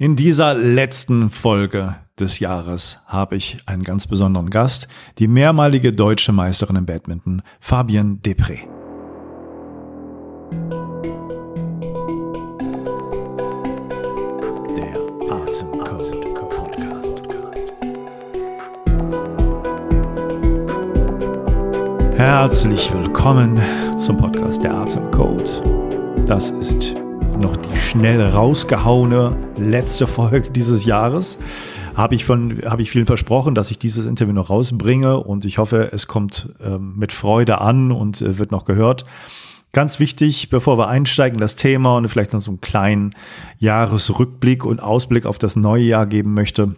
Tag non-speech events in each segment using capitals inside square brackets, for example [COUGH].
In dieser letzten Folge des Jahres habe ich einen ganz besonderen Gast, die mehrmalige deutsche Meisterin im Badminton, Fabienne Depré. Der Atemcode Podcast. Herzlich willkommen zum Podcast Der Atemcode. Das ist noch die schnell rausgehauene letzte Folge [LAUGHS] dieses Jahres. Habe ich, von, habe ich vielen versprochen, dass ich dieses Interview noch rausbringe und ich hoffe, es kommt ähm, mit Freude an und äh, wird noch gehört. Ganz wichtig, bevor wir einsteigen, das Thema und vielleicht noch so einen kleinen Jahresrückblick und Ausblick auf das neue Jahr geben möchte.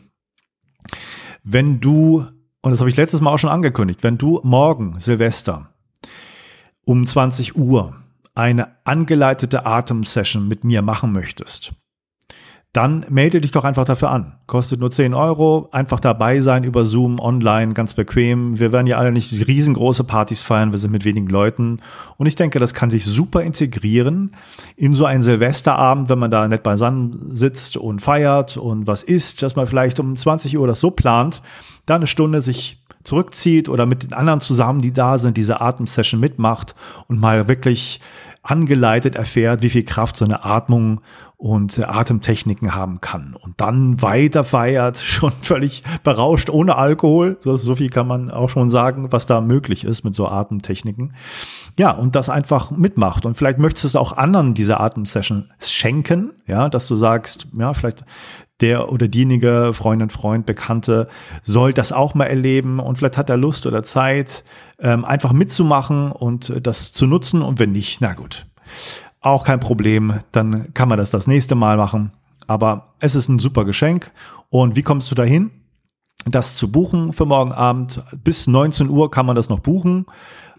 Wenn du, und das habe ich letztes Mal auch schon angekündigt, wenn du morgen Silvester um 20 Uhr eine angeleitete Atemsession mit mir machen möchtest, dann melde dich doch einfach dafür an. Kostet nur 10 Euro. Einfach dabei sein über Zoom, online, ganz bequem. Wir werden ja alle nicht riesengroße Partys feiern. Wir sind mit wenigen Leuten. Und ich denke, das kann sich super integrieren in so einen Silvesterabend, wenn man da nett beisammen sitzt und feiert und was isst, dass man vielleicht um 20 Uhr das so plant, da eine Stunde sich zurückzieht oder mit den anderen zusammen, die da sind, diese Atemsession mitmacht und mal wirklich angeleitet erfährt, wie viel Kraft so eine Atmung und äh, Atemtechniken haben kann. Und dann weiter feiert, [LAUGHS] schon völlig berauscht, ohne Alkohol. So, so viel kann man auch schon sagen, was da möglich ist mit so Atemtechniken. Ja, und das einfach mitmacht. Und vielleicht möchtest du auch anderen diese Atemsession schenken, ja, dass du sagst, ja, vielleicht der oder diejenige Freundin, Freund, Bekannte soll das auch mal erleben und vielleicht hat er Lust oder Zeit, ähm, einfach mitzumachen und äh, das zu nutzen. Und wenn nicht, na gut, auch kein Problem, dann kann man das das nächste Mal machen. Aber es ist ein super Geschenk. Und wie kommst du dahin? Das zu buchen für morgen Abend. Bis 19 Uhr kann man das noch buchen.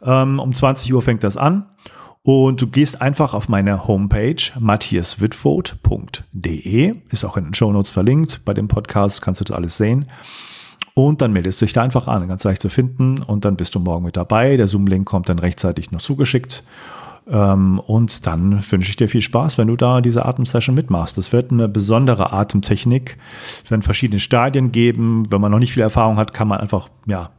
Ähm, um 20 Uhr fängt das an. Und du gehst einfach auf meine Homepage matthiaswitvoth.de, ist auch in den Show Notes verlinkt. Bei dem Podcast kannst du das alles sehen. Und dann meldest du dich da einfach an, ganz leicht zu finden. Und dann bist du morgen mit dabei. Der Zoom-Link kommt dann rechtzeitig noch zugeschickt. Ähm, und dann wünsche ich dir viel Spaß, wenn du da diese Atemsession mitmachst. Das wird eine besondere Atemtechnik. Es werden verschiedene Stadien geben. Wenn man noch nicht viel Erfahrung hat, kann man einfach, ja,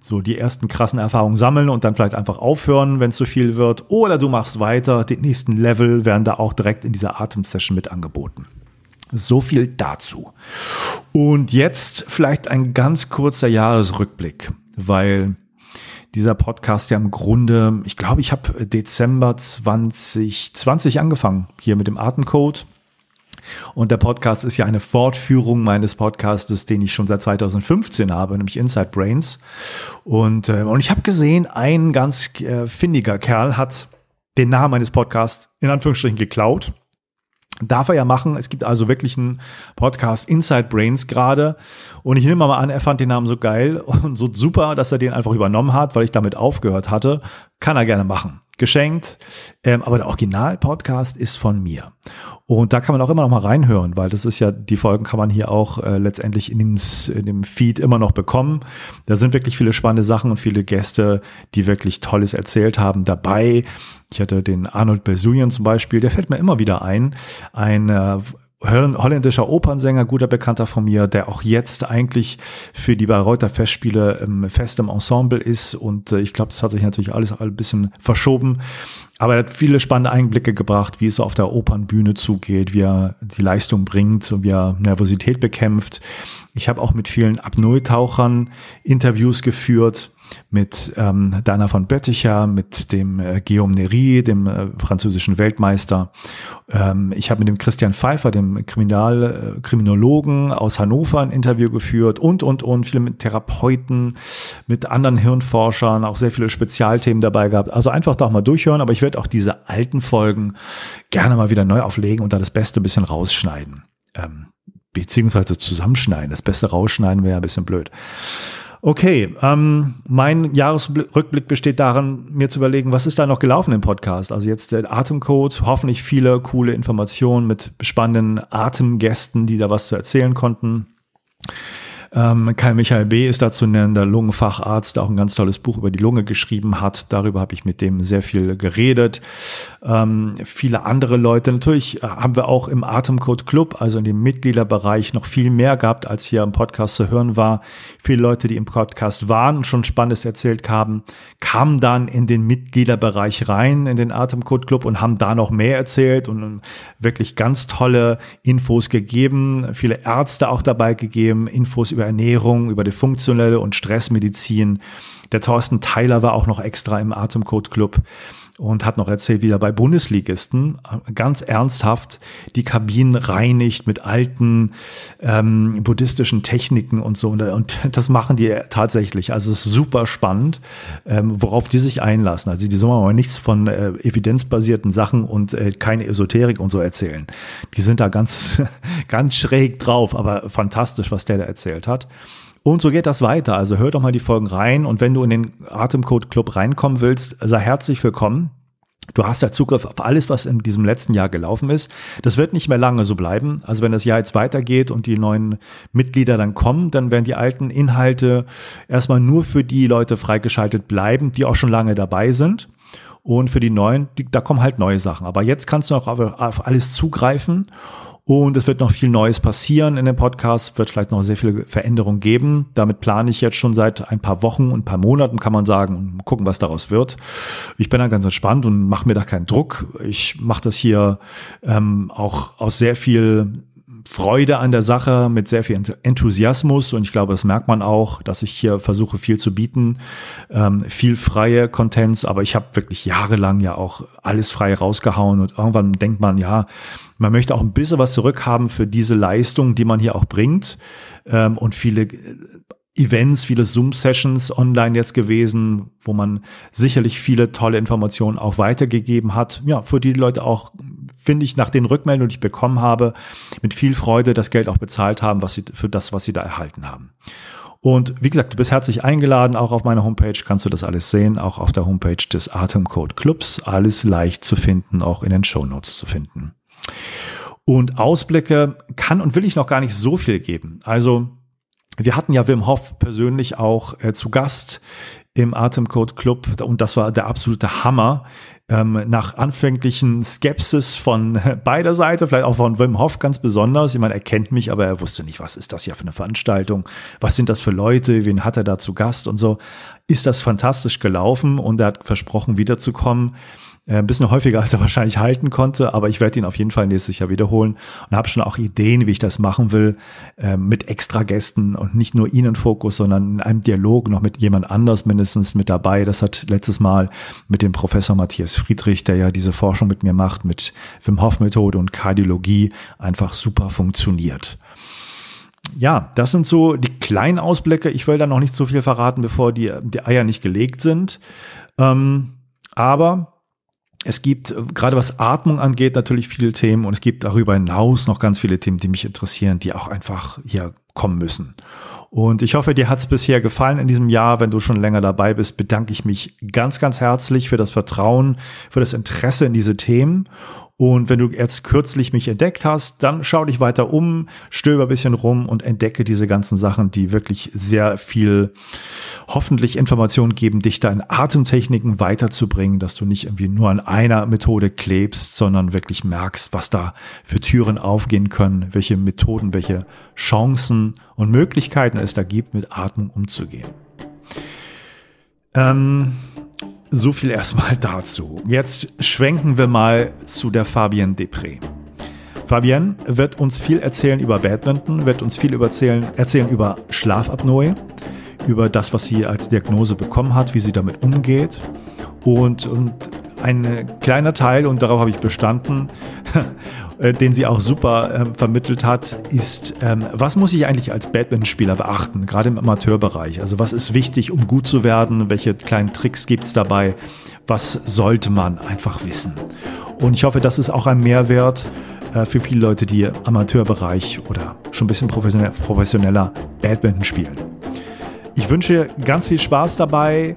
so die ersten krassen Erfahrungen sammeln und dann vielleicht einfach aufhören, wenn es zu viel wird. Oder du machst weiter. Die nächsten Level werden da auch direkt in dieser Atemsession mit angeboten. So viel dazu. Und jetzt vielleicht ein ganz kurzer Jahresrückblick, weil dieser Podcast ja im Grunde, ich glaube, ich habe Dezember 2020 angefangen hier mit dem Atemcode und der Podcast ist ja eine Fortführung meines Podcastes, den ich schon seit 2015 habe, nämlich Inside Brains. Und, äh, und ich habe gesehen, ein ganz äh, findiger Kerl hat den Namen meines Podcasts in Anführungsstrichen geklaut. Darf er ja machen. Es gibt also wirklich einen Podcast Inside Brains gerade. Und ich nehme mal an, er fand den Namen so geil [LAUGHS] und so super, dass er den einfach übernommen hat, weil ich damit aufgehört hatte. Kann er gerne machen geschenkt. Ähm, aber der Original-Podcast ist von mir. Und da kann man auch immer noch mal reinhören, weil das ist ja, die Folgen kann man hier auch äh, letztendlich in dem, in dem Feed immer noch bekommen. Da sind wirklich viele spannende Sachen und viele Gäste, die wirklich Tolles erzählt haben dabei. Ich hatte den Arnold Besuian zum Beispiel, der fällt mir immer wieder ein. Ein äh, holländischer Opernsänger, guter Bekannter von mir, der auch jetzt eigentlich für die Bayreuther Festspiele ähm, fest im Ensemble ist. Und äh, ich glaube, das hat sich natürlich alles ein bisschen verschoben. Aber er hat viele spannende Einblicke gebracht, wie es auf der Opernbühne zugeht, wie er die Leistung bringt und wie er Nervosität bekämpft. Ich habe auch mit vielen Apnoe-Tauchern Interviews geführt mit ähm, Dana von Bötticher, mit dem äh, Guillaume Nery, dem äh, französischen Weltmeister. Ähm, ich habe mit dem Christian Pfeiffer, dem Kriminal, äh, Kriminologen aus Hannover ein Interview geführt und, und, und, viele mit Therapeuten, mit anderen Hirnforschern, auch sehr viele Spezialthemen dabei gehabt. Also einfach doch mal durchhören, aber ich werde auch diese alten Folgen gerne mal wieder neu auflegen und da das Beste ein bisschen rausschneiden. Ähm, beziehungsweise zusammenschneiden. Das Beste rausschneiden wäre ein bisschen blöd. Okay, ähm, mein Jahresrückblick besteht darin, mir zu überlegen, was ist da noch gelaufen im Podcast? Also jetzt der Atemcode, hoffentlich viele coole Informationen mit spannenden Atemgästen, die da was zu erzählen konnten. Ähm, Kai Michael B. ist dazu nennen, der Lungenfacharzt, der auch ein ganz tolles Buch über die Lunge geschrieben hat. Darüber habe ich mit dem sehr viel geredet. Ähm, viele andere Leute. Natürlich haben wir auch im Atemcode Club, also in dem Mitgliederbereich, noch viel mehr gehabt, als hier im Podcast zu hören war. Viele Leute, die im Podcast waren und schon Spannendes erzählt haben, kamen dann in den Mitgliederbereich rein, in den Atemcode Club und haben da noch mehr erzählt und wirklich ganz tolle Infos gegeben. Viele Ärzte auch dabei gegeben, Infos über Ernährung, über die funktionelle und Stressmedizin. Der Thorsten Tyler war auch noch extra im Atemcode Club und hat noch erzählt, wie er bei Bundesligisten äh, ganz ernsthaft die Kabinen reinigt mit alten ähm, buddhistischen Techniken und so. Und [LAUGHS] das machen die tatsächlich. Also es ist super spannend, ähm, worauf die sich einlassen. Also die sollen aber nichts von äh, evidenzbasierten Sachen und äh, keine Esoterik und so erzählen. Die sind da ganz, [LAUGHS] ganz schräg drauf, aber fantastisch, was der da erzählt hat. Und so geht das weiter. Also hör doch mal die Folgen rein und wenn du in den Atemcode Club reinkommen willst, sei herzlich willkommen. Du hast ja Zugriff auf alles, was in diesem letzten Jahr gelaufen ist. Das wird nicht mehr lange so bleiben. Also wenn das Jahr jetzt weitergeht und die neuen Mitglieder dann kommen, dann werden die alten Inhalte erstmal nur für die Leute freigeschaltet bleiben, die auch schon lange dabei sind. Und für die neuen, die, da kommen halt neue Sachen. Aber jetzt kannst du auch auf, auf alles zugreifen. Und es wird noch viel Neues passieren in dem Podcast, wird vielleicht noch sehr viele Veränderungen geben. Damit plane ich jetzt schon seit ein paar Wochen und ein paar Monaten, kann man sagen, und gucken, was daraus wird. Ich bin da ganz entspannt und mache mir da keinen Druck. Ich mache das hier ähm, auch aus sehr viel Freude an der Sache, mit sehr viel Enthusiasmus. Und ich glaube, das merkt man auch, dass ich hier versuche, viel zu bieten, ähm, viel freie Contents, aber ich habe wirklich jahrelang ja auch alles frei rausgehauen. Und irgendwann denkt man, ja, man möchte auch ein bisschen was zurückhaben für diese Leistung, die man hier auch bringt. Ähm, und viele Events, viele Zoom-Sessions online jetzt gewesen, wo man sicherlich viele tolle Informationen auch weitergegeben hat. Ja, für die Leute auch, finde ich, nach den Rückmeldungen, die ich bekommen habe, mit viel Freude das Geld auch bezahlt haben, was sie, für das, was sie da erhalten haben. Und wie gesagt, du bist herzlich eingeladen, auch auf meiner Homepage kannst du das alles sehen, auch auf der Homepage des Atemcode Clubs, alles leicht zu finden, auch in den Show Notes zu finden. Und Ausblicke kann und will ich noch gar nicht so viel geben. Also wir hatten ja Wim Hof persönlich auch äh, zu Gast im Atemcode Club und das war der absolute Hammer. Ähm, nach anfänglichen Skepsis von [LAUGHS] beider Seite, vielleicht auch von Wim Hof ganz besonders. Ich meine, er kennt mich, aber er wusste nicht, was ist das hier für eine Veranstaltung? Was sind das für Leute? Wen hat er da zu Gast und so? Ist das fantastisch gelaufen und er hat versprochen, wiederzukommen. Äh, ein bisschen häufiger, als er wahrscheinlich halten konnte, aber ich werde ihn auf jeden Fall nächstes Jahr wiederholen und habe schon auch Ideen, wie ich das machen will, äh, mit extra Gästen und nicht nur ihn in Fokus, sondern in einem Dialog noch mit jemand anders mindestens mit dabei. Das hat letztes Mal mit dem Professor Matthias Friedrich, der ja diese Forschung mit mir macht, mit Wim Hof Methode und Kardiologie einfach super funktioniert ja, das sind so die kleinen Ausblicke. Ich will da noch nicht so viel verraten, bevor die, die Eier nicht gelegt sind. Ähm, aber es gibt, äh, gerade was Atmung angeht, natürlich viele Themen und es gibt darüber hinaus noch ganz viele Themen, die mich interessieren, die auch einfach hier kommen müssen. Und ich hoffe, dir hat es bisher gefallen in diesem Jahr. Wenn du schon länger dabei bist, bedanke ich mich ganz, ganz herzlich für das Vertrauen, für das Interesse in diese Themen. Und wenn du jetzt kürzlich mich entdeckt hast, dann schau dich weiter um, stöber ein bisschen rum und entdecke diese ganzen Sachen, die wirklich sehr viel hoffentlich Informationen geben, dich da in Atemtechniken weiterzubringen, dass du nicht irgendwie nur an einer Methode klebst, sondern wirklich merkst, was da für Türen aufgehen können, welche Methoden, welche Chancen und Möglichkeiten es da gibt, mit Atmung umzugehen. Ähm, so viel erstmal dazu. Jetzt schwenken wir mal zu der Fabienne Depré. Fabienne wird uns viel erzählen über Badminton, wird uns viel erzählen, erzählen über Schlafapnoe, über das, was sie als Diagnose bekommen hat, wie sie damit umgeht. Und, und ein kleiner Teil, und darauf habe ich bestanden, [LAUGHS] äh, den sie auch super äh, vermittelt hat, ist, ähm, was muss ich eigentlich als Badmintonspieler beachten, gerade im Amateurbereich? Also was ist wichtig, um gut zu werden? Welche kleinen Tricks gibt es dabei? Was sollte man einfach wissen? Und ich hoffe, das ist auch ein Mehrwert äh, für viele Leute, die Amateurbereich oder schon ein bisschen professioneller, professioneller Badminton spielen. Ich wünsche ganz viel Spaß dabei.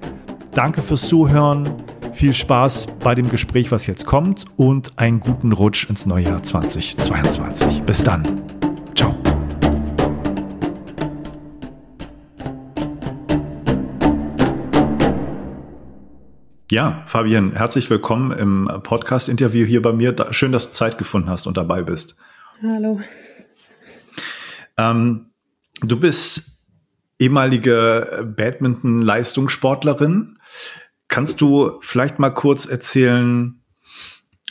Danke fürs Zuhören. Viel Spaß bei dem Gespräch, was jetzt kommt und einen guten Rutsch ins neue Jahr 2022. Bis dann. Ciao. Ja, Fabian, herzlich willkommen im Podcast-Interview hier bei mir. Schön, dass du Zeit gefunden hast und dabei bist. Hallo. Ähm, du bist ehemalige Badminton-Leistungssportlerin Kannst du vielleicht mal kurz erzählen,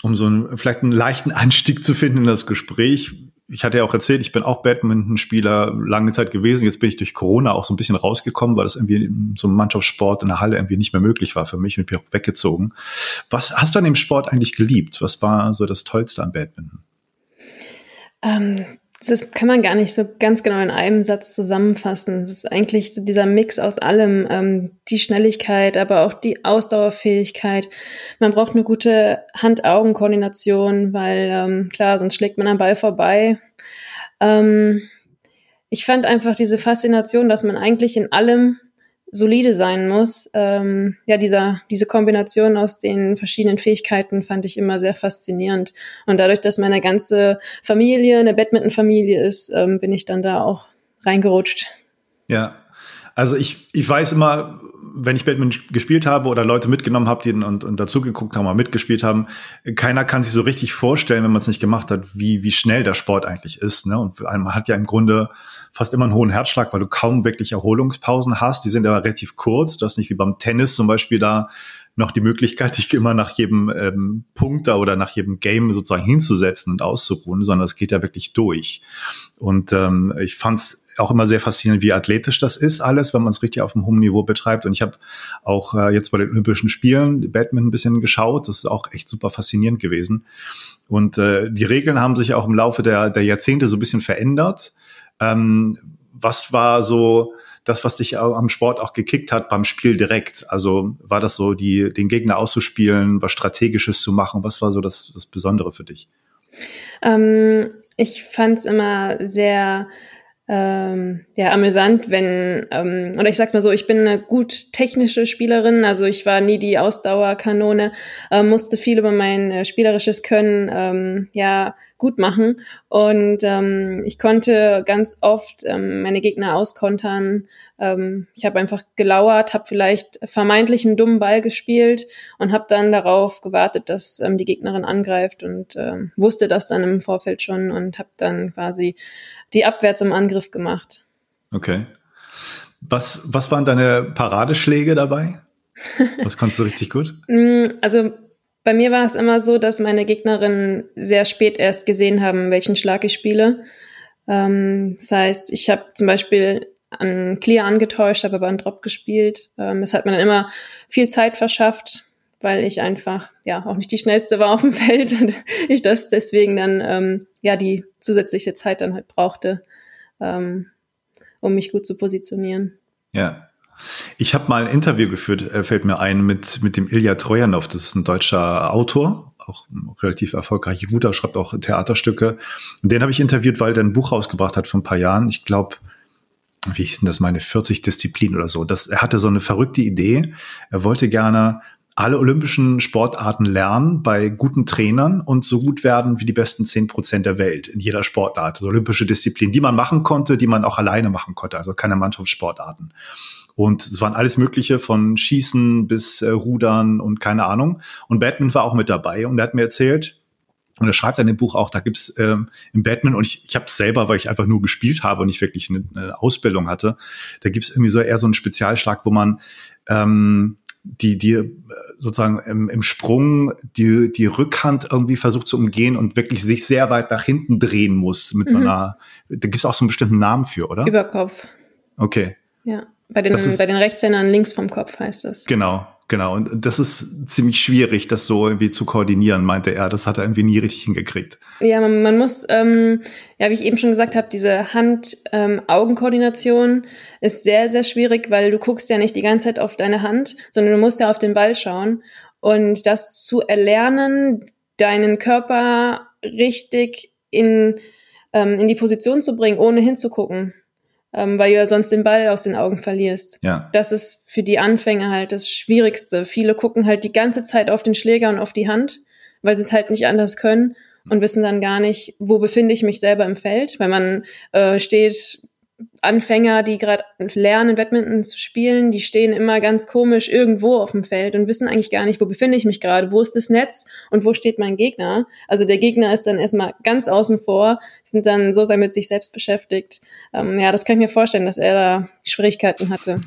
um so einen, vielleicht einen leichten [LAUGHS] Anstieg zu finden in das Gespräch, ich hatte ja auch erzählt, ich bin auch Badmintonspieler lange Zeit gewesen. Jetzt bin ich durch Corona auch so ein bisschen rausgekommen, weil das irgendwie so ein Mannschaftssport in der Halle irgendwie nicht mehr möglich war für mich und bin auch weggezogen. Was hast du an dem Sport eigentlich geliebt? Was war so das Tollste an Badminton? Ähm, das kann man gar nicht so ganz genau in einem Satz zusammenfassen. Es ist eigentlich dieser Mix aus allem, ähm, die Schnelligkeit, aber auch die Ausdauerfähigkeit. Man braucht eine gute Hand-Augen-Koordination, weil ähm, klar, sonst schlägt man am Ball vorbei. Ähm, ich fand einfach diese Faszination, dass man eigentlich in allem solide sein muss. Ähm, ja, dieser, diese Kombination aus den verschiedenen Fähigkeiten fand ich immer sehr faszinierend. Und dadurch, dass meine ganze Familie eine Badminton-Familie ist, ähm, bin ich dann da auch reingerutscht. Ja, also ich, ich weiß immer, wenn ich Batman gespielt habe oder Leute mitgenommen habe, die und, und dazu geguckt haben oder mitgespielt haben, keiner kann sich so richtig vorstellen, wenn man es nicht gemacht hat, wie, wie schnell der Sport eigentlich ist. Ne? Und man hat ja im Grunde fast immer einen hohen Herzschlag, weil du kaum wirklich Erholungspausen hast. Die sind aber relativ kurz. Das ist nicht wie beim Tennis zum Beispiel da noch die Möglichkeit, [LAUGHS] dich immer nach jedem ähm, Punkt da oder nach jedem Game sozusagen hinzusetzen und auszuruhen, sondern es geht ja wirklich durch. Und ähm, ich fand's auch immer sehr faszinierend, wie athletisch das ist alles, wenn man es richtig auf einem hohen Niveau betreibt. Und ich habe auch äh, jetzt bei den Olympischen Spielen Badminton ein bisschen geschaut. Das ist auch echt super faszinierend gewesen. Und äh, die Regeln haben sich auch im Laufe der, der Jahrzehnte so ein bisschen verändert. Ähm, was war so das, was dich am Sport auch gekickt hat beim Spiel direkt? Also war das so, die, den Gegner auszuspielen, was Strategisches zu machen? Was war so das, das Besondere für dich? Ähm, ich fand es immer sehr ähm, ja, amüsant, wenn, ähm, oder ich sag's mal so, ich bin eine gut technische Spielerin, also ich war nie die Ausdauerkanone, äh, musste viel über mein äh, spielerisches Können ähm, ja gut machen und ähm, ich konnte ganz oft ähm, meine Gegner auskontern. Ähm, ich habe einfach gelauert, habe vielleicht vermeintlich einen dummen Ball gespielt und habe dann darauf gewartet, dass ähm, die Gegnerin angreift und ähm, wusste das dann im Vorfeld schon und habe dann quasi die Abwehr zum Angriff gemacht. Okay. Was, was waren deine Paradeschläge dabei? Was konntest du richtig gut? [LAUGHS] Mm, also bei mir war es immer so, dass meine Gegnerinnen sehr spät erst gesehen haben, welchen Schlag ich spiele. Ähm, das heißt, ich habe zum Beispiel an Clear angetäuscht, habe aber einen Drop gespielt. Ähm, es hat mir dann immer viel Zeit verschafft, weil ich einfach ja auch nicht die schnellste war auf dem [LAUGHS] Feld und ich das deswegen dann ähm, ja die zusätzliche Zeit dann halt brauchte, ähm, um mich gut zu positionieren. Ja. Ich habe mal ein Interview geführt, äh, fällt mir ein, mit, mit dem Ilya Trojanow. Das ist ein deutscher Autor, auch relativ erfolgreicher guter, schreibt auch Theaterstücke. Und den habe ich interviewt, weil der ein Buch rausgebracht hat vor ein paar Jahren. Ich glaube, wie hieß denn das, meine 40 Disziplinen oder so. Das, er hatte so eine verrückte Idee. Er wollte gerne alle olympischen Sportarten lernen bei guten Trainern und so gut werden wie die besten zehn Prozent der Welt in jeder Sportart. Also olympische Disziplinen, die man machen konnte, die man auch alleine machen konnte, also keine Mannschaftssportarten. Und es waren alles Mögliche von Schießen bis äh, Rudern und keine Ahnung. Und Batman war auch mit dabei und er hat mir erzählt, und er schreibt in dem Buch auch, da gibt's ähm, im Batman, und ich, ich habe es selber, weil ich einfach nur gespielt habe und nicht wirklich eine, eine Ausbildung hatte, da gibt's irgendwie so eher so einen Spezialschlag, wo man ähm, die, die sozusagen im, im Sprung die, die Rückhand irgendwie versucht zu umgehen und wirklich sich sehr weit nach hinten drehen muss mit mhm. so einer, da gibt es auch so einen bestimmten Namen für, oder? Überkopf. Okay. Ja, bei den, ist, bei den Rechtshändern links vom Kopf heißt das. Genau, genau. Und das ist ziemlich schwierig, das so irgendwie zu koordinieren, meinte er. Das hat er irgendwie nie richtig hingekriegt. Ja, man, man muss, ähm, ja, wie ich eben schon gesagt habe, diese Hand-Augen-Koordination ähm, ist sehr, sehr schwierig, weil du guckst ja nicht die ganze Zeit auf deine Hand, sondern du musst ja auf den Ball schauen. Und das zu erlernen, deinen Körper richtig in, ähm, in die Position zu bringen, ohne hinzugucken ähm, weil du ja sonst den Ball aus den Augen verlierst. Ja. Das ist für die Anfänger halt das Schwierigste. Viele gucken halt die ganze Zeit auf den Schläger und auf die Hand, weil sie es halt nicht anders können und wissen dann gar nicht, wo befinde ich mich selber im Feld, weil man äh, steht Anfänger, die gerade lernen, Badminton zu spielen, die stehen immer ganz komisch irgendwo auf dem Feld und wissen eigentlich gar nicht, wo befinde ich mich gerade, wo ist das Netz und wo steht mein Gegner. Also der Gegner ist dann erstmal ganz außen vor, sind dann so sehr mit sich selbst beschäftigt. Ähm, ja, das kann ich mir vorstellen, dass er da Schwierigkeiten hatte.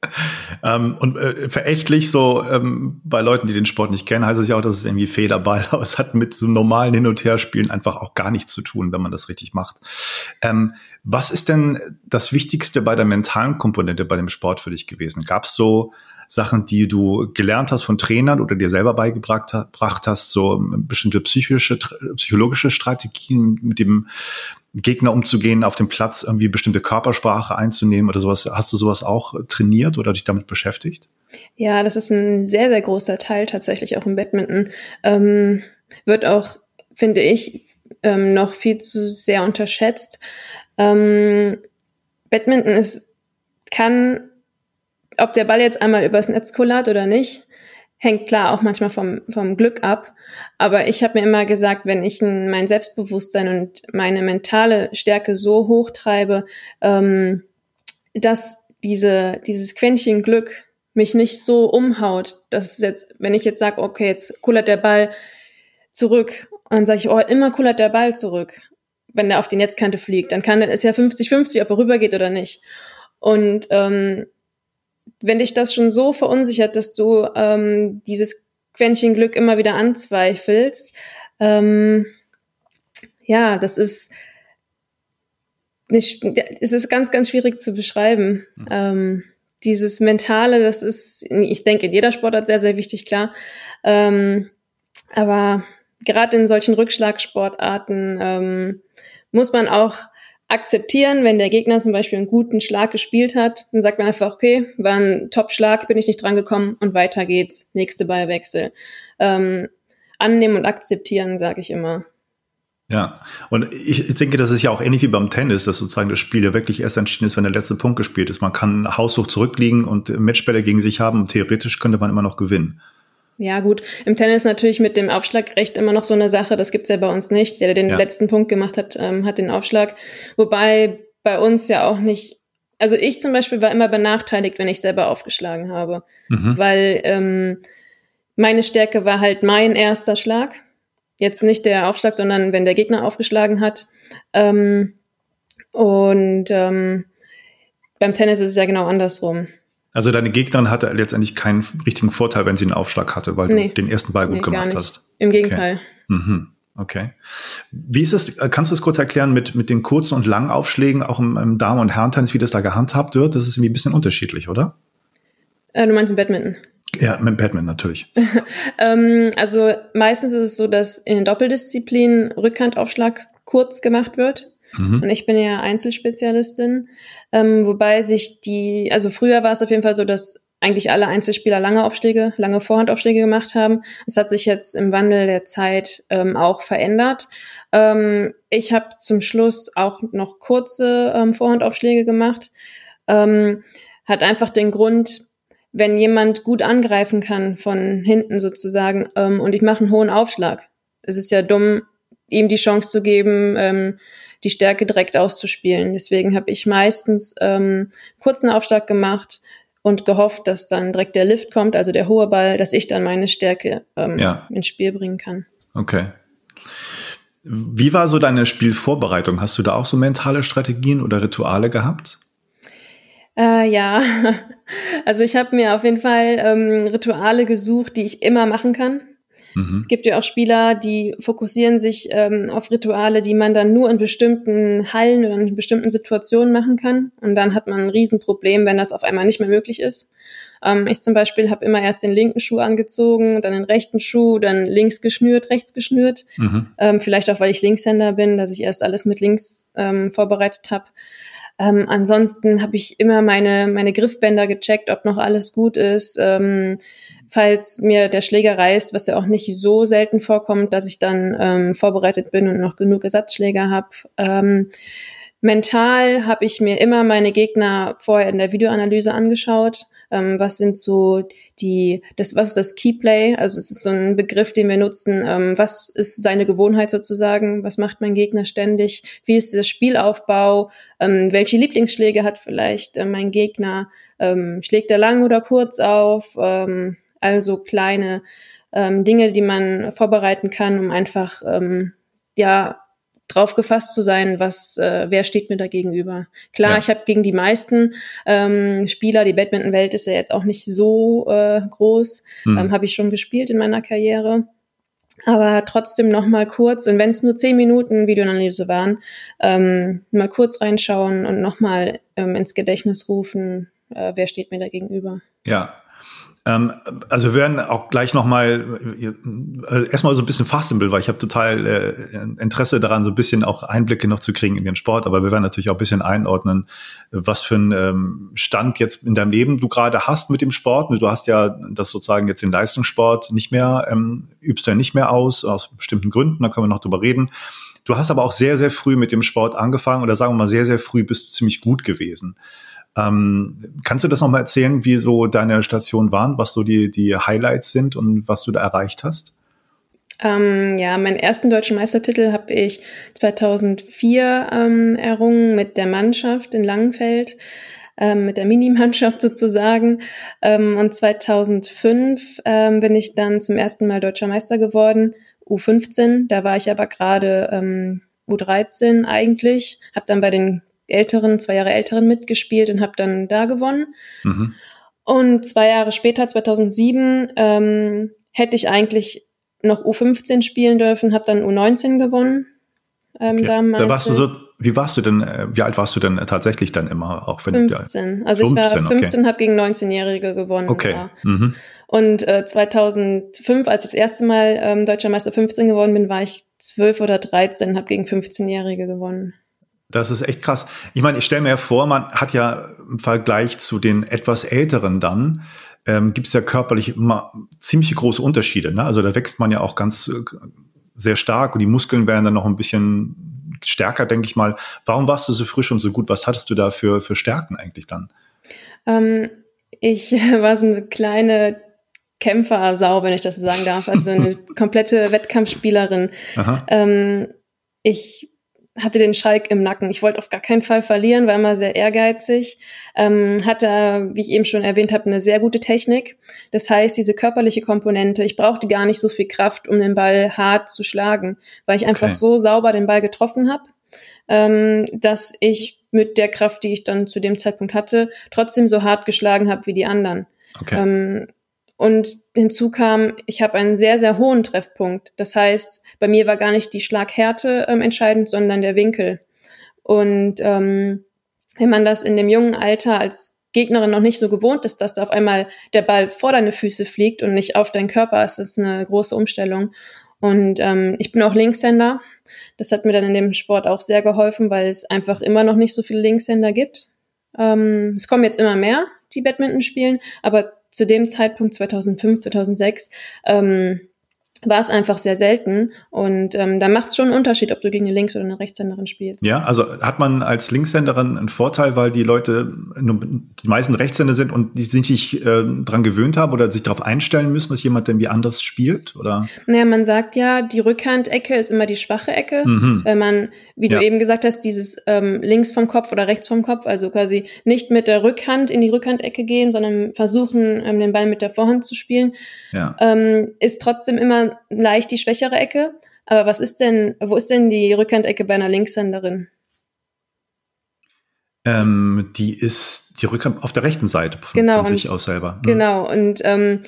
[LAUGHS] ähm, und äh, verächtlich so ähm, bei Leuten, die den Sport nicht kennen, heißt es ja auch, dass es irgendwie Federball, [LAUGHS] aber es hat mit so normalen Hin- und Herspielen einfach auch gar nichts zu tun, wenn man das richtig macht. Ähm, was ist denn das Wichtigste bei der mentalen Komponente bei dem Sport für dich gewesen? Gab es so Sachen, die du gelernt hast von Trainern oder dir selber beigebracht hast, so bestimmte psychische, psychologische Strategien mit dem Gegner umzugehen, auf dem Platz irgendwie bestimmte Körpersprache einzunehmen oder sowas? Hast du sowas auch trainiert oder dich damit beschäftigt? Ja, das ist ein sehr, sehr großer Teil tatsächlich auch im Badminton. Ähm, wird auch, finde ich, ähm, noch viel zu sehr unterschätzt. Ähm, Badminton ist, kann, ob der Ball jetzt einmal übers Netz kullert oder nicht, hängt klar auch manchmal vom, vom Glück ab. Aber ich habe mir immer gesagt, wenn ich mein Selbstbewusstsein und meine mentale Stärke so hoch treibe, ähm, dass diese, dieses Quäntchen Glück mich nicht so umhaut, dass jetzt, wenn ich jetzt sage, okay, jetzt kullert der Ball zurück und dann sage ich, oh, immer kullert der Ball zurück wenn der auf die Netzkante fliegt, dann kann ist ja 50-50, ob er rübergeht oder nicht. Und ähm, wenn dich das schon so verunsichert, dass du ähm, dieses Quäntchen Glück immer wieder anzweifelst, ähm, ja, das ist nicht, es ist ganz, ganz schwierig zu beschreiben. Mhm. Ähm, dieses Mentale, das ist, ich denke, in jeder Sportart sehr, sehr wichtig, klar. Ähm, aber gerade in solchen Rückschlagsportarten ähm, muss man auch akzeptieren, wenn der Gegner zum Beispiel einen guten Schlag gespielt hat, dann sagt man einfach, okay, war ein Top-Schlag, bin ich nicht drangekommen und weiter geht's, nächste Ballwechsel. Ähm, annehmen und akzeptieren, sage ich immer. Ja, und ich, ich denke, das ist ja auch ähnlich wie beim Tennis, dass sozusagen das Spiel ja wirklich erst entschieden ist, wenn der letzte Punkt gespielt ist. Man kann haushoch zurückliegen und Matchbälle gegen sich haben und theoretisch könnte man immer noch gewinnen. Ja, gut. Im Tennis natürlich mit dem Aufschlagrecht immer noch so eine Sache. Das gibt's ja bei uns nicht. Der, der den ja. letzten Punkt gemacht hat, ähm, hat den Aufschlag. Wobei bei uns ja auch nicht. Also ich zum Beispiel war immer benachteiligt, wenn ich selber aufgeschlagen habe. Mhm. Weil ähm, meine Stärke war halt mein erster Schlag. Jetzt nicht der Aufschlag, sondern wenn der Gegner aufgeschlagen hat. Ähm, und ähm, beim Tennis ist es ja genau andersrum. Also deine Gegnerin hatte letztendlich keinen richtigen Vorteil, wenn sie einen Aufschlag hatte, weil nee. du den ersten Ball gut nee, gemacht hast. Im Gegenteil. Okay. Mhm. okay. Wie ist es, äh, kannst du es kurz erklären mit, mit den kurzen und langen Aufschlägen, auch im, im Damen- und Herrentennis, wie das da gehandhabt wird? Das ist irgendwie ein bisschen unterschiedlich, oder? Äh, du meinst im Badminton? Ja, mit Badminton natürlich. [LAUGHS] ähm, also meistens ist es so, dass in den Doppeldisziplinen Rückhandaufschlag kurz gemacht wird. Mhm. Und ich bin ja Einzelspezialistin, ähm, wobei sich die, also früher war es auf jeden Fall so, dass eigentlich alle Einzelspieler lange Aufschläge, lange Vorhandaufschläge gemacht haben. Es hat sich jetzt im Wandel der Zeit ähm, auch verändert. Ähm, ich habe zum Schluss auch noch kurze ähm, Vorhandaufschläge gemacht. Ähm, hat einfach den Grund, wenn jemand gut angreifen kann von hinten sozusagen ähm, und ich mache einen hohen Aufschlag. Es ist ja dumm, ihm die Chance zu geben, ähm, die Stärke direkt auszuspielen. Deswegen habe ich meistens ähm, kurzen Aufschlag gemacht und gehofft, dass dann direkt der Lift kommt, also der hohe Ball, dass ich dann meine Stärke ähm, ja. ins Spiel bringen kann. Okay. Wie war so deine Spielvorbereitung? Hast du da auch so mentale Strategien oder Rituale gehabt? Äh, ja, [LAUGHS] also ich habe mir auf jeden Fall ähm, Rituale gesucht, die ich immer machen kann. Mhm. Es gibt ja auch Spieler, die fokussieren sich ähm, auf Rituale, die man dann nur in bestimmten Hallen oder in bestimmten Situationen machen kann. Und dann hat man ein Riesenproblem, wenn das auf einmal nicht mehr möglich ist. Ähm, ich zum Beispiel habe immer erst den linken Schuh angezogen, dann den rechten Schuh, dann links geschnürt, rechts geschnürt. Mhm. Ähm, vielleicht auch, weil ich Linkshänder bin, dass ich erst alles mit links ähm, vorbereitet habe. Ähm, ansonsten habe ich immer meine, meine Griffbänder gecheckt, ob noch alles gut ist. Ähm, falls mir der Schläger reißt, was ja auch nicht so selten vorkommt, dass ich dann ähm, vorbereitet bin und noch genug Ersatzschläger habe. Ähm, mental habe ich mir immer meine Gegner vorher in der Videoanalyse angeschaut. Ähm, was sind so die, das, was ist das Keyplay? Also es ist so ein Begriff, den wir nutzen. Ähm, was ist seine Gewohnheit sozusagen? Was macht mein Gegner ständig? Wie ist der Spielaufbau? Ähm, welche Lieblingsschläge hat vielleicht äh, mein Gegner? Ähm, schlägt er lang oder kurz auf? Ähm, also kleine ähm, Dinge, die man vorbereiten kann, um einfach ähm, ja drauf gefasst zu sein, was äh, wer steht mir da gegenüber. Klar, ja. ich habe gegen die meisten ähm, Spieler, die Badminton-Welt ist ja jetzt auch nicht so äh, groß, mhm. ähm, habe ich schon gespielt in meiner Karriere. Aber trotzdem noch mal kurz, und wenn es nur zehn Minuten Videoanalyse waren, ähm, mal kurz reinschauen und noch mal ähm, ins Gedächtnis rufen, äh, wer steht mir da gegenüber. Ja, also wir werden auch gleich nochmal äh, erstmal so ein bisschen Fachsimpel, weil ich habe total äh, Interesse daran, so ein bisschen auch Einblicke noch zu kriegen in den Sport, aber wir werden natürlich auch ein bisschen einordnen, was für einen ähm, Stand jetzt in deinem Leben du gerade hast mit dem Sport. Du hast ja das sozusagen jetzt den Leistungssport nicht mehr, ähm, übst du ja nicht mehr aus, aus bestimmten Gründen, da können wir noch drüber reden. Du hast aber auch sehr, sehr früh mit dem Sport angefangen oder sagen wir mal sehr, sehr früh bist du ziemlich gut gewesen. Ähm, kannst du das nochmal erzählen, wie so deine Stationen waren, was so die, die Highlights sind und was du da erreicht hast? Ähm, ja, meinen ersten deutschen Meistertitel habe ich 2004 ähm, errungen mit der Mannschaft in Langenfeld, ähm, mit der Minimannschaft sozusagen. Ähm, und 2005 ähm, bin ich dann zum ersten Mal deutscher Meister geworden, U15. Da war ich aber gerade ähm, U13 eigentlich, habe dann bei den älteren, zwei Jahre älteren mitgespielt und habe dann da gewonnen. Mhm. Und zwei Jahre später, 2007, ähm, hätte ich eigentlich noch U15 spielen dürfen, habe dann U19 gewonnen. Ähm, okay. Da warst du so, wie warst du denn, äh, wie alt warst du denn tatsächlich dann immer? Auch wenn 15. Du, also 15, ich war 15, okay. habe gegen 19-Jährige gewonnen. Okay. Mhm. Und äh, 2005, als ich das erste Mal ähm, Deutscher Meister 15 geworden bin, war ich 12 oder 13, habe gegen 15-Jährige gewonnen. Das ist echt krass. Ich meine, ich stelle mir vor, man hat ja im Vergleich zu den etwas Älteren dann, ähm, gibt es ja körperlich immer ziemlich große Unterschiede. Ne? Also da wächst man ja auch ganz äh, sehr stark und die Muskeln werden dann noch ein bisschen stärker, denke ich mal. Warum warst du so frisch und so gut? Was hattest du da für, für Stärken eigentlich dann? Ähm, ich [LAUGHS] war so eine kleine Kämpfersau, wenn ich das so sagen darf. Also eine [LAUGHS] komplette Wettkampfspielerin. Ähm, ich hatte den Schalk im Nacken. Ich wollte auf gar keinen Fall verlieren, war immer sehr ehrgeizig, ähm, hatte, wie ich eben schon erwähnt habe, eine sehr gute Technik. Das heißt, diese körperliche Komponente, ich brauchte gar nicht so viel Kraft, um den Ball hart zu schlagen, weil ich einfach okay. so sauber den Ball getroffen habe, ähm, dass ich mit der Kraft, die ich dann zu dem Zeitpunkt hatte, trotzdem so hart geschlagen habe wie die anderen. Okay. Ähm, und hinzu kam, ich habe einen sehr, sehr hohen Treffpunkt. Das heißt, bei mir war gar nicht die Schlaghärte ähm, entscheidend, sondern der Winkel. Und ähm, wenn man das in dem jungen Alter als Gegnerin noch nicht so gewohnt ist, dass da auf einmal der Ball vor deine Füße fliegt und nicht auf deinen Körper, ist das eine große Umstellung. Und ähm, ich bin auch Linkshänder. Das hat mir dann in dem Sport auch sehr geholfen, weil es einfach immer noch nicht so viele Linkshänder gibt. Ähm, es kommen jetzt immer mehr, die Badminton spielen, aber zu dem Zeitpunkt 2005, 2006 ähm, war es einfach sehr selten. Und ähm, da macht es schon einen Unterschied, ob du gegen eine Links- oder eine Rechtshänderin spielst. Ja, also hat man als Linkshänderin einen Vorteil, weil die Leute, die meisten Rechtshänder sind und die sich nicht äh, dran gewöhnt haben oder sich darauf einstellen müssen, dass jemand irgendwie anders spielt? Oder? Naja, man sagt ja, die Rückhandecke ist immer die schwache Ecke. Mhm. Wenn man, wie du ja. eben gesagt hast, dieses ähm, links vom Kopf oder rechts vom Kopf, also quasi nicht mit der Rückhand in die Rückhandecke gehen, sondern versuchen, ähm, den Ball mit der Vorhand zu spielen, ja. ähm, ist trotzdem immer leicht die schwächere Ecke. Aber was ist denn, wo ist denn die Rückhandecke bei einer Linkshänderin? Ähm, die ist die Rückhand auf der rechten Seite von, genau, von sich und, aus selber. Mhm. Genau, und ähm,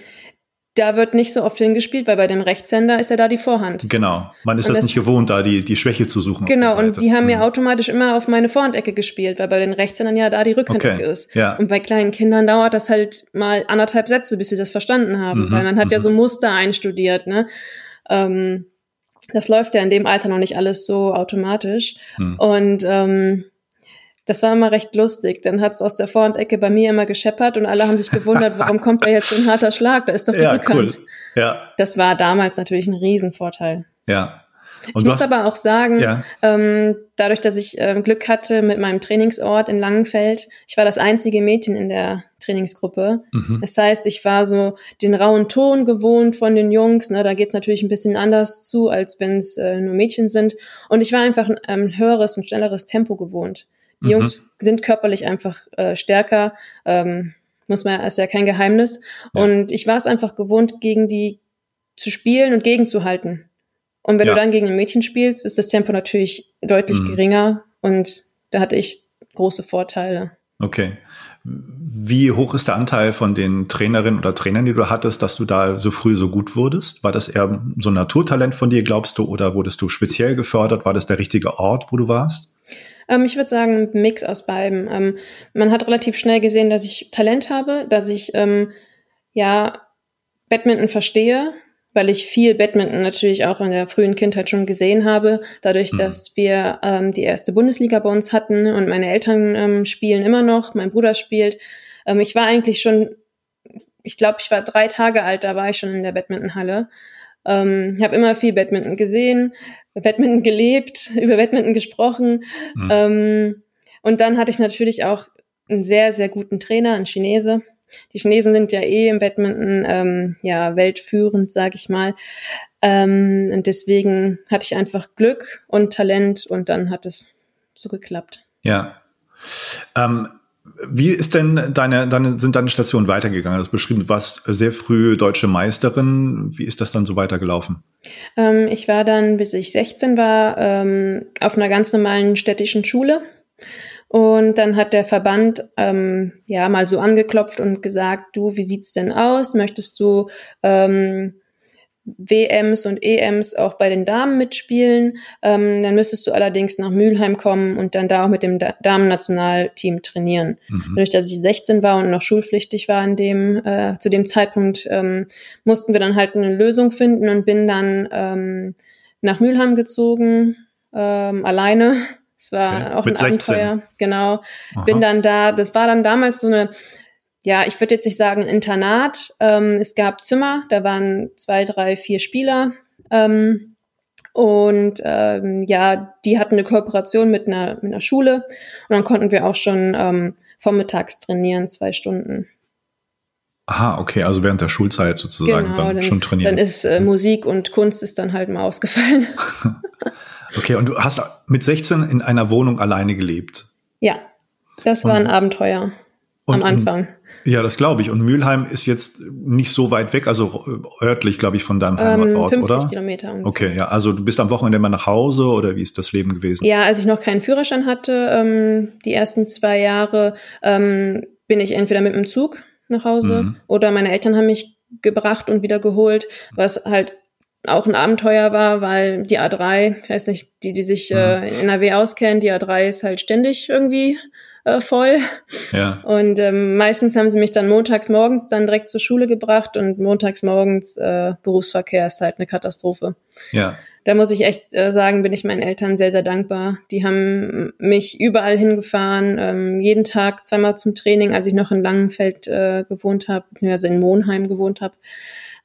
da wird nicht so oft hingespielt, weil bei dem Rechtshänder ist ja da die Vorhand. Genau. Man ist das, das, nicht gewohnt, da die, die Schwäche zu suchen. Genau, und die haben mhm. ja automatisch immer auf meine Vorhandecke gespielt, weil bei den Rechtshändern ja da die Rückhandecke okay. ist. Ja. Und bei kleinen Kindern dauert das halt mal anderthalb Sätze, bis sie das verstanden haben, mhm. weil man hat mhm. ja so Muster einstudiert, ne? Ähm, das läuft ja in dem Alter noch nicht alles so automatisch. Mhm. Und ähm, das war immer recht lustig. Dann hat es aus der Vorhandecke bei mir immer gescheppert und alle haben sich gewundert, [LAUGHS] warum kommt da jetzt so ein harter Schlag? Da ist doch die ja, Rückhand. Cool. Ja. Das war damals natürlich ein Riesenvorteil. Ja. Und ich muss aber auch sagen, ja. ähm, dadurch, dass ich äh, Glück hatte mit meinem Trainingsort in Langenfeld, ich war das einzige Mädchen in der Trainingsgruppe. Mhm. Das heißt, ich war so den rauen Ton gewohnt von den Jungs. Ne? Da geht's natürlich ein bisschen anders zu, als wenn es äh, nur Mädchen sind. Und ich war einfach ein ähm, höheres und schnelleres Tempo gewohnt. Die mhm. Jungs sind körperlich einfach äh, stärker. Ähm, muss man, ist ja kein Geheimnis. Ja. Und ich war es einfach gewohnt, gegen die zu spielen und gegenzuhalten. Und wenn ja. du dann gegen ein Mädchen spielst, ist das Tempo natürlich deutlich mhm. geringer und da hatte ich große Vorteile. Okay. Wie hoch ist der Anteil von den Trainerinnen oder Trainern, die du hattest, dass du da so früh so gut wurdest? War das eher so ein Naturtalent von dir, glaubst du, oder wurdest du speziell gefördert? War das der richtige Ort, wo du warst? Ähm, ich würde sagen, ein Mix aus beidem. Ähm, man hat relativ schnell gesehen, dass ich Talent habe, dass ich ähm, ja Badminton verstehe, weil ich viel Badminton natürlich auch in der frühen Kindheit schon gesehen habe, dadurch, mhm. dass wir ähm, die erste Bundesliga bei uns hatten und meine Eltern ähm, spielen immer noch, mein Bruder spielt. Ähm, ich war eigentlich schon, ich glaube, ich war drei Tage alt, da war ich schon in der Badmintonhalle. Ähm, ich habe immer viel Badminton gesehen, Badminton gelebt, [LAUGHS] über Badminton gesprochen. Mhm. Ähm, und dann hatte ich natürlich auch einen sehr, sehr guten Trainer, einen Chinese, die Chinesen sind ja eh im Badminton ähm, ja weltführend, sage ich mal. Ähm, und deswegen hatte ich einfach Glück und Talent und dann hat es so geklappt. Ja. Ähm, wie ist denn deine, deine, sind deine Stationen weitergegangen? Du hast beschrieben, du warst sehr früh deutsche Meisterin. Wie ist das dann so weitergelaufen? Ähm, ich war dann, bis ich 16 war, ähm, auf einer ganz normalen städtischen Schule und dann hat der Verband ähm, ja mal so angeklopft und gesagt, du, wie sieht's denn aus? Möchtest du ähm, WMs und EMs auch bei den Damen mitspielen? Ähm, dann müsstest du allerdings nach Mülheim kommen und dann da auch mit dem Damen-Nationalteam trainieren. Mhm. Dadurch, dass ich 16 war und noch schulpflichtig war in dem, äh, zu dem Zeitpunkt, ähm, mussten wir dann halt eine Lösung finden und bin dann ähm, nach Mülheim gezogen, ähm, alleine es war okay. auch Mit ein 16. Abenteuer. Genau. Aha. Bin dann da, das war dann damals so eine, ja, ich würde jetzt nicht sagen Internat. Ähm, es gab Zimmer, da waren zwei, drei, vier Spieler. Ähm, und ähm, ja, die hatten eine Kooperation mit einer, mit einer Schule. Und dann konnten wir auch schon ähm, vormittags trainieren, zwei Stunden. Aha, okay, also während der Schulzeit sozusagen genau, dann, dann schon trainieren. Dann ist äh, Musik und Kunst ist dann halt mal ausgefallen. [LAUGHS] [LAUGHS] Okay, und du hast mit 16 in einer Wohnung alleine gelebt. Ja, das war und, ein Abenteuer am Anfang. Ja, das glaube ich. Und Mülheim ist jetzt nicht so weit weg, also örtlich, glaube ich, von deinem ähm, Heimatort, 50 oder? Kilometer. Ungefähr. Okay, ja. Also du bist am Wochenende mal nach Hause oder wie ist das Leben gewesen? Ja, als ich noch keinen Führerschein hatte, ähm, die ersten zwei Jahre, ähm, bin ich entweder mit dem Zug nach Hause mhm. oder meine Eltern haben mich gebracht und wieder geholt, was halt auch ein Abenteuer war, weil die A3, ich weiß nicht, die, die sich äh, mhm. in NRW auskennen, die A3 ist halt ständig irgendwie äh, voll. Ja. Und ähm, meistens haben sie mich dann montags morgens dann direkt zur Schule gebracht und montags morgens äh, Berufsverkehr ist halt eine Katastrophe. Ja. Da muss ich echt äh, sagen, bin ich meinen Eltern sehr, sehr dankbar. Die haben mich überall hingefahren, ähm, jeden Tag zweimal zum Training, als ich noch in Langenfeld äh, gewohnt habe, beziehungsweise in Monheim gewohnt habe.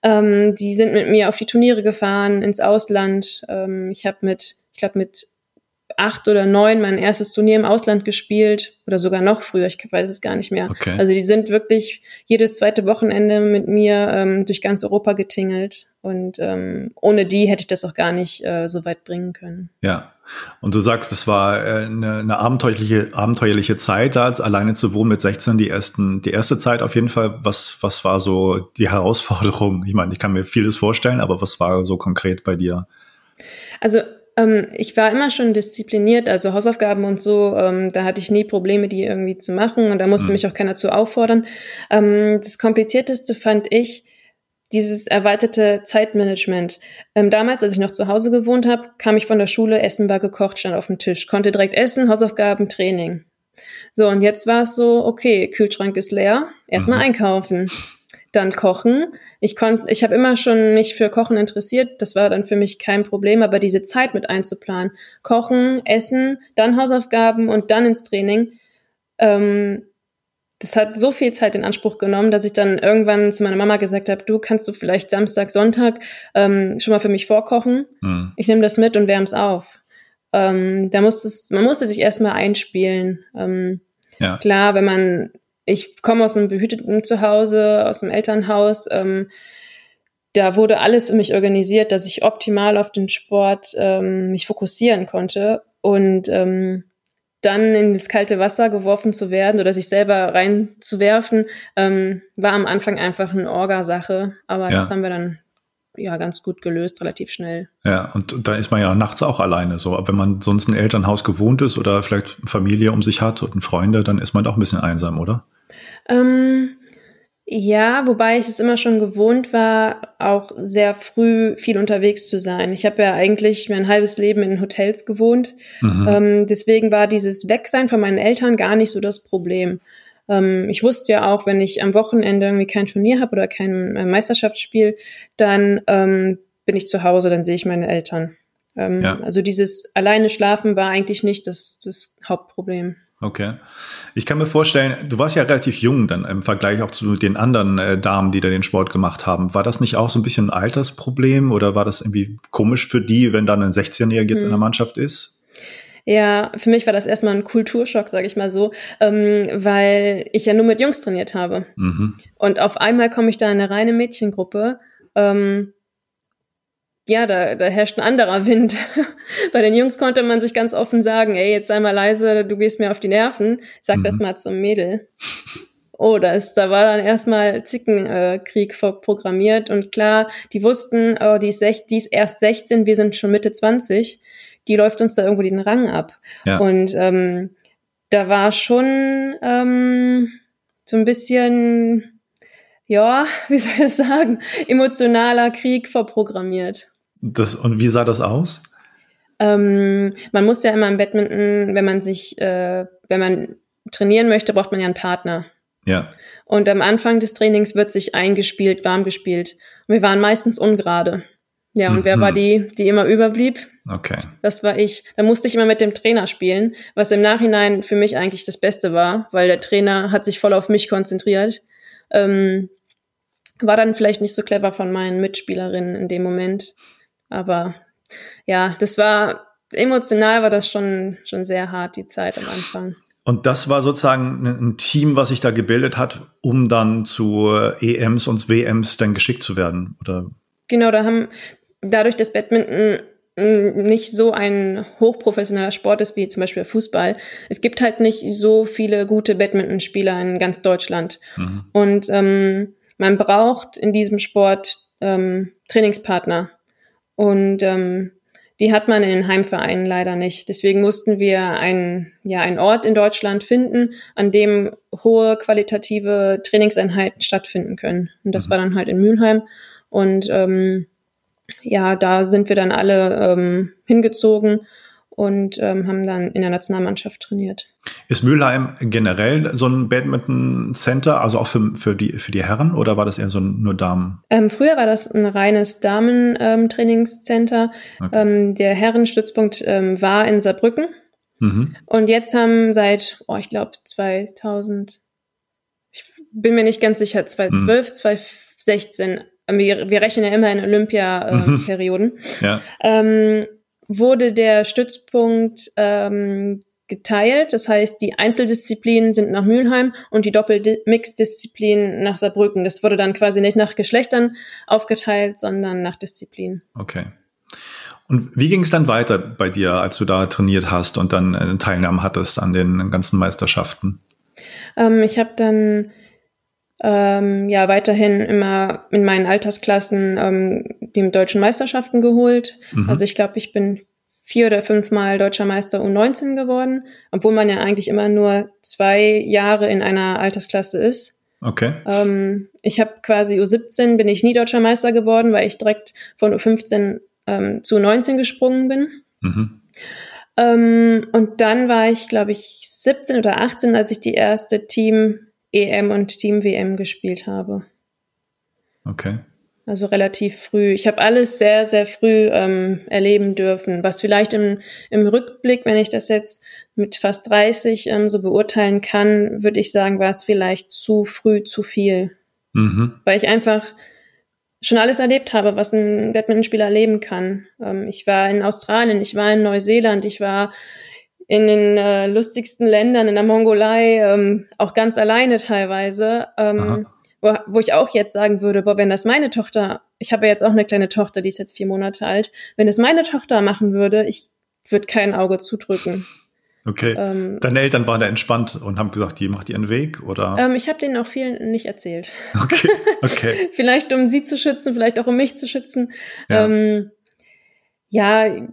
Ähm, die sind mit mir auf die Turniere gefahren, ins Ausland. Ähm, ich habe mit, ich glaube, mit acht oder neun mein erstes Turnier im Ausland gespielt oder sogar noch früher, ich weiß es gar nicht mehr. Okay. Also die sind wirklich jedes zweite Wochenende mit mir ähm, durch ganz Europa getingelt und ähm, ohne die hätte ich das auch gar nicht äh, so weit bringen können. Ja, und du sagst, es war äh, eine, eine abenteuerliche, abenteuerliche Zeit, da alleine zu wohnen mit 16, die ersten, die erste Zeit auf jeden Fall. Was, was war so die Herausforderung? Ich meine, ich kann mir vieles vorstellen, aber was war so konkret bei dir? Also ähm, ich war immer schon diszipliniert, also Hausaufgaben und so, ähm, da hatte ich nie Probleme, die irgendwie zu machen und da musste mhm. mich auch keiner zu auffordern. Ähm, das Komplizierteste fand ich, dieses erweiterte Zeitmanagement. Ähm, damals, als ich noch zu Hause gewohnt habe, kam ich von der Schule, Essen war gekocht, stand auf dem Tisch, konnte direkt essen, Hausaufgaben, Training. So, und jetzt war es so, okay, Kühlschrank ist leer, erstmal mhm. einkaufen, dann kochen. Ich konnte, ich habe immer schon mich für Kochen interessiert, das war dann für mich kein Problem, aber diese Zeit mit einzuplanen, kochen, essen, dann Hausaufgaben und dann ins Training, ähm, das hat so viel Zeit in Anspruch genommen, dass ich dann irgendwann zu meiner Mama gesagt habe, du kannst du vielleicht Samstag, Sonntag ähm, schon mal für mich vorkochen. Mhm. Ich nehme das mit und wärme es auf. Ähm, da musste man musste sich erstmal einspielen. Ähm, ja. Klar, wenn man, ich komme aus einem behüteten Zuhause, aus einem Elternhaus, ähm, da wurde alles für mich organisiert, dass ich optimal auf den Sport ähm, mich fokussieren konnte. Und ähm, dann in das kalte Wasser geworfen zu werden oder sich selber reinzuwerfen, ähm, war am Anfang einfach eine Orgasache. Aber ja. das haben wir dann ja ganz gut gelöst, relativ schnell. Ja, und da ist man ja nachts auch alleine so. Aber wenn man sonst ein Elternhaus gewohnt ist oder vielleicht Familie um sich hat und Freunde, dann ist man doch ein bisschen einsam, oder? Ähm, ja, wobei ich es immer schon gewohnt war, auch sehr früh viel unterwegs zu sein. Ich habe ja eigentlich mein halbes Leben in Hotels gewohnt. Mhm. Ähm, deswegen war dieses Wegsein von meinen Eltern gar nicht so das Problem. Ähm, ich wusste ja auch, wenn ich am Wochenende irgendwie kein Turnier habe oder kein äh, Meisterschaftsspiel, dann ähm, bin ich zu Hause, dann sehe ich meine Eltern. Ähm, ja. Also dieses alleine schlafen war eigentlich nicht das, das Hauptproblem. Okay. Ich kann mir vorstellen, du warst ja relativ jung dann im Vergleich auch zu den anderen äh, Damen, die da den Sport gemacht haben. War das nicht auch so ein bisschen ein Altersproblem oder war das irgendwie komisch für die, wenn dann ein 16-Jähriger jetzt hm. in der hm. Mannschaft ist? Ja, für mich war das erstmal ein Kulturschock, sage ich mal so, ähm, weil ich ja nur mit Jungs trainiert habe. Mhm. Und auf einmal komme ich da in eine reine Mädchengruppe. Ähm, ja, da, da herrscht ein anderer Wind. [LAUGHS] Bei den Jungs konnte man sich ganz offen sagen, ey, jetzt sei mal leise, du gehst mir auf die Nerven, sag mhm. das mal zum Mädel. Oh, das, da war dann erstmal Zickenkrieg äh, programmiert und klar, die wussten, oh, die ist, sech, die ist erst 16, wir sind schon Mitte 20, die läuft uns da irgendwo den Rang ab. Ja. Und ähm, da war schon ähm, so ein bisschen, ja, [LAUGHS] wie soll ich das sagen, emotionaler Krieg vorprogrammiert. Das, und wie sah das aus? Ähm, man muss ja immer im Badminton, wenn man sich, äh, wenn man trainieren möchte, braucht man ja einen Partner. Ja. Und am Anfang des Trainings wird sich eingespielt, warm gespielt. Und wir waren meistens ungerade. Ja, und mhm. wer war die, die immer überblieb? Okay. Das war ich. Da musste ich immer mit dem Trainer spielen, was im Nachhinein für mich eigentlich das Beste war, weil der Trainer hat sich voll auf mich konzentriert. Ähm, war dann vielleicht nicht so clever von meinen Mitspielerinnen in dem Moment. Aber ja, das war emotional war das schon, schon sehr hart, die Zeit am Anfang. Und das war sozusagen ein Team, was sich da gebildet hat, um dann zu EMs und WMs dann geschickt zu werden, oder? Genau, da haben dadurch, dass Badminton nicht so ein hochprofessioneller Sport ist wie zum Beispiel Fußball. Es gibt halt nicht so viele gute Badmintonspieler in ganz Deutschland. Mhm. Und ähm, man braucht in diesem Sport ähm, Trainingspartner. Und ähm, die hat man in den Heimvereinen leider nicht. Deswegen mussten wir einen, ja, einen Ort in Deutschland finden, an dem hohe qualitative Trainingseinheiten stattfinden können. Und das mhm. war dann halt in Mülheim. Und ähm, ja, da sind wir dann alle ähm, hingezogen und ähm, haben dann in der Nationalmannschaft trainiert. Ist Mülheim generell so ein Badminton-Center, also auch für, für, die, für die Herren oder war das eher so nur Damen? Ähm, früher war das ein reines Damen-Trainingscenter. Okay. Ähm, der Herrenstützpunkt ähm, war in Saarbrücken. Mhm. Und jetzt haben seit, oh, ich glaube 2000, ich bin mir nicht ganz sicher, 2012, mhm. 2016, wir, wir rechnen ja immer in Olympia-Perioden. Äh, ja. Ähm, wurde der Stützpunkt ähm, geteilt. Das heißt, die Einzeldisziplinen sind nach Mülheim und die Doppelmixdisziplinen nach Saarbrücken. Das wurde dann quasi nicht nach Geschlechtern aufgeteilt, sondern nach Disziplinen. Okay. Und wie ging es dann weiter bei dir, als du da trainiert hast und dann äh, Teilnahme hattest an den ganzen Meisterschaften? Ähm, ich habe dann ähm, ja weiterhin immer in meinen Altersklassen ähm, die deutschen Meisterschaften geholt. Mhm. Also ich glaube, ich bin vier oder fünfmal deutscher Meister U19 geworden, obwohl man ja eigentlich immer nur zwei Jahre in einer Altersklasse ist. Okay. Ähm, ich habe quasi U17 bin ich nie deutscher Meister geworden, weil ich direkt von U15 ähm, zu U19 gesprungen bin. Mhm. Ähm, und dann war ich, glaube ich, 17 oder 18, als ich die erste Team EM und Team WM gespielt habe. Okay. Also relativ früh. Ich habe alles sehr, sehr früh ähm, erleben dürfen. Was vielleicht im, im Rückblick, wenn ich das jetzt mit fast 30 ähm, so beurteilen kann, würde ich sagen, war es vielleicht zu früh, zu viel. Mhm. Weil ich einfach schon alles erlebt habe, was ein Badmintonspieler erleben kann. Ähm, ich war in Australien, ich war in Neuseeland, ich war in den äh, lustigsten Ländern, in der Mongolei, ähm, auch ganz alleine teilweise. Ähm, wo, wo ich auch jetzt sagen würde, boah, wenn das meine Tochter, ich habe ja jetzt auch eine kleine Tochter, die ist jetzt vier Monate alt, wenn es meine Tochter machen würde, ich würde kein Auge zudrücken. Okay. Ähm, Deine Eltern waren da entspannt und haben gesagt, die macht ihren Weg, oder? Ähm, ich habe denen auch viel nicht erzählt. Okay. [LAUGHS] Okay. vielleicht um sie zu schützen, vielleicht auch um mich zu schützen. Ja. Ähm, ja,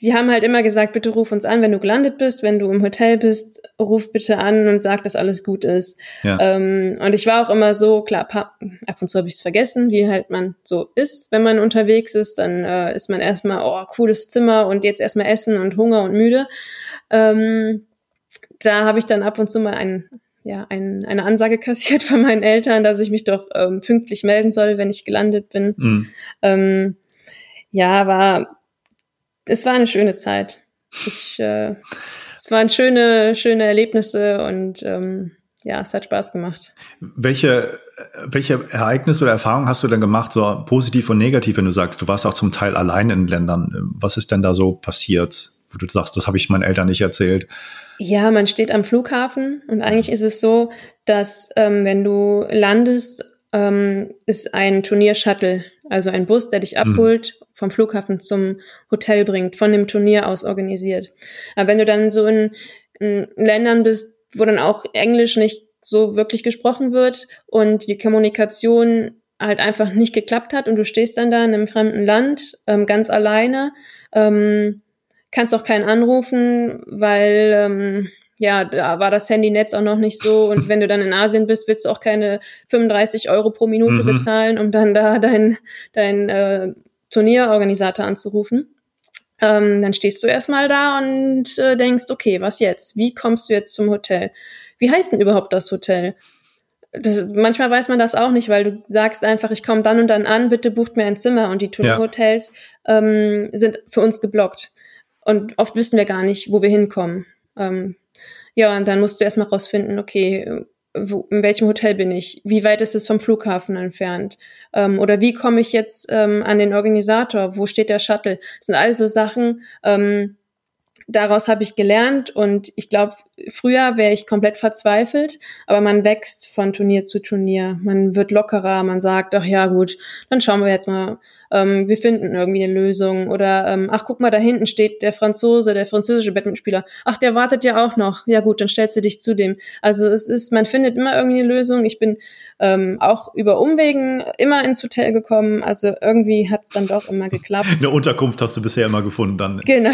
sie haben halt immer gesagt, bitte ruf uns an, wenn du gelandet bist, wenn du im Hotel bist, ruf bitte an und sag, dass alles gut ist. Ja. Ähm, und ich war auch immer so, klar, ab und zu habe ich es vergessen, wie halt man so ist, wenn man unterwegs ist, dann äh, ist man erstmal, oh, cooles Zimmer und jetzt erstmal essen und Hunger und müde. Ähm, da habe ich dann ab und zu mal ein, ja, ein, eine Ansage [LAUGHS] kassiert von meinen Eltern, dass ich mich doch ähm, pünktlich melden soll, wenn ich gelandet bin. Mhm. Ähm, ja, war es war eine schöne Zeit. Ich, äh, es waren schöne, schöne Erlebnisse und ähm, ja, es hat Spaß gemacht. Welche, welche Ereignisse oder Erfahrungen hast du denn gemacht, so positiv und negativ, wenn du sagst, du warst auch zum Teil allein in Ländern? Was ist denn da so passiert, wo du sagst, das habe ich meinen Eltern nicht erzählt? Ja, man steht am Flughafen und eigentlich ist es so, dass ähm, wenn du landest, ähm, ist ein Turnier-Shuttle, also ein Bus, der dich mhm. Vom Flughafen zum Hotel bringt, von dem Turnier aus organisiert. Aber wenn du dann so in, in Ländern bist, wo dann auch Englisch nicht so wirklich gesprochen wird und die Kommunikation halt einfach nicht geklappt hat und du stehst dann da in einem fremden Land ähm, ganz alleine, ähm, kannst auch keinen anrufen, weil ähm, ja, da war das Handynetz auch noch nicht so [LAUGHS] und wenn du dann in Asien bist, willst du auch keine 35 Euro pro Minute mhm. bezahlen, um dann da dein, dein äh, Turnierorganisator anzurufen. Ähm, dann stehst du erstmal da und äh, denkst, okay, was jetzt? Wie kommst du jetzt zum Hotel? Wie heißt denn überhaupt das Hotel? Das, manchmal weiß man das auch nicht, weil du sagst einfach, ich komme dann und dann an, bitte bucht mir ein Zimmer und die Turnierhotels ja. ähm, sind für uns geblockt. Und oft wissen wir gar nicht, wo wir hinkommen. Ähm, ja, und dann musst du erstmal rausfinden, okay, wo, in welchem Hotel bin ich? Wie weit ist es vom Flughafen entfernt? Ähm, oder wie komme ich jetzt ähm, an den Organisator? Wo steht der Shuttle? Das sind also Sachen, ähm, daraus habe ich gelernt und ich glaube, früher wäre ich komplett verzweifelt, aber man wächst von Turnier zu Turnier. Man wird lockerer, man sagt, ach ja, gut, dann schauen wir jetzt mal, ähm, wir finden irgendwie eine Lösung. Oder ähm, ach, guck mal, da hinten steht der Franzose, der französische Badmintonspieler. Ach, der wartet ja auch noch. Ja gut, dann stellst du dich zu dem. Also es ist, man findet immer irgendwie eine Lösung. Ich bin ähm, auch über Umwegen immer ins Hotel gekommen. Also irgendwie hat es dann doch immer geklappt. Eine Unterkunft hast du bisher immer gefunden dann. Genau.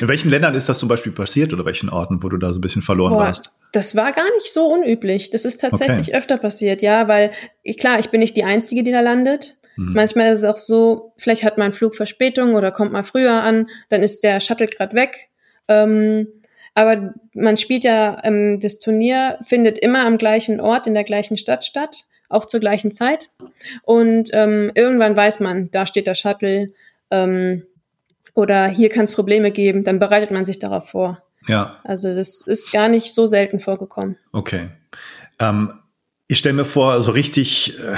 In welchen Ländern ist das zum Beispiel passiert oder welchen Orten, wo du da so ein bisschen verloren Boah, warst? Das war gar nicht so unüblich. Das ist tatsächlich okay. öfter passiert, ja, weil klar, ich bin nicht die Einzige, die da landet. Mhm. Manchmal ist es auch so, vielleicht hat man Flugverspätung oder kommt mal früher an, dann ist der Shuttle gerade weg. Ähm, aber man spielt ja, ähm, das Turnier findet immer am gleichen Ort, in der gleichen Stadt statt, auch zur gleichen Zeit. Und ähm, irgendwann weiß man, da steht der Shuttle ähm, oder hier kann es Probleme geben, dann bereitet man sich darauf vor. Ja. Also das ist gar nicht so selten vorgekommen. Okay. Ähm, ich stelle mir vor, so richtig, äh,